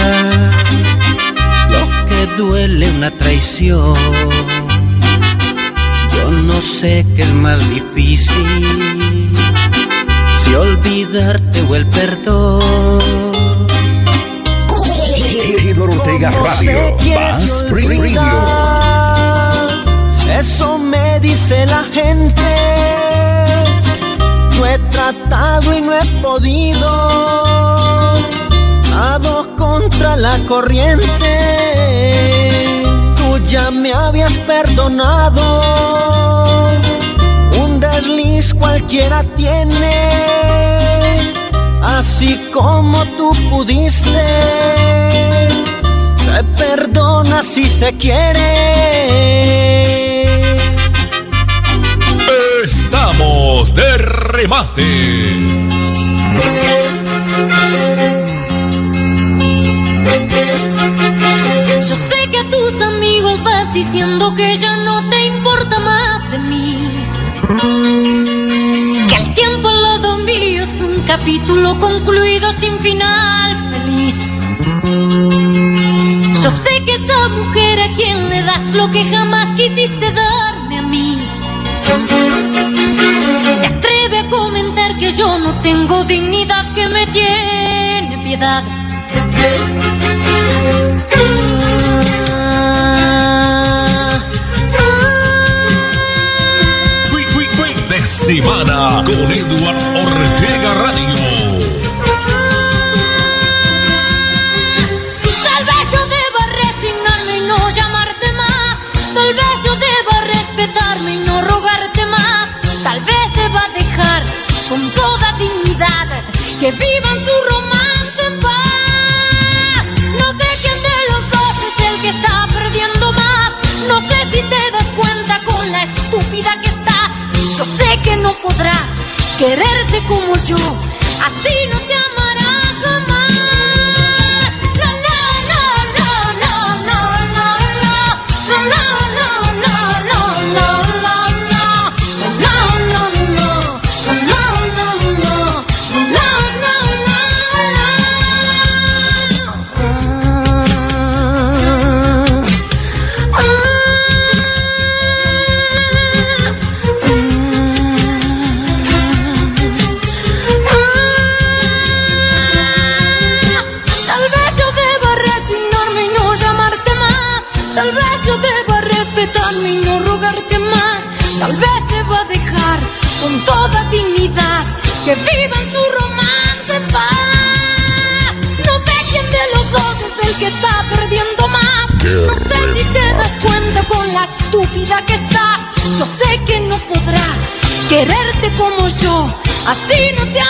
lo que duele una traición. Yo no sé qué es más difícil, si olvidarte o el perdón. Eduardo Ortega Radio, Bass Radio. Eso me dice la gente. No he tratado y no he podido. Nado contra la corriente. Tú ya me habías perdonado. Desliz cualquiera tiene. Así como tú pudiste. Se perdona si se quiere. Estamos de remate. Yo sé que a tus amigos vas diciendo que ya no te importa más de mí. Que el tiempo lado mío es un capítulo concluido sin final feliz. Yo sé que esa mujer a quien le das lo que jamás quisiste darme a mí. Se atreve a comentar que yo no tengo dignidad, que me tiene piedad. Semana con Eduard Ortega Radio. Quererte como yo. Así no te amará Yo sé que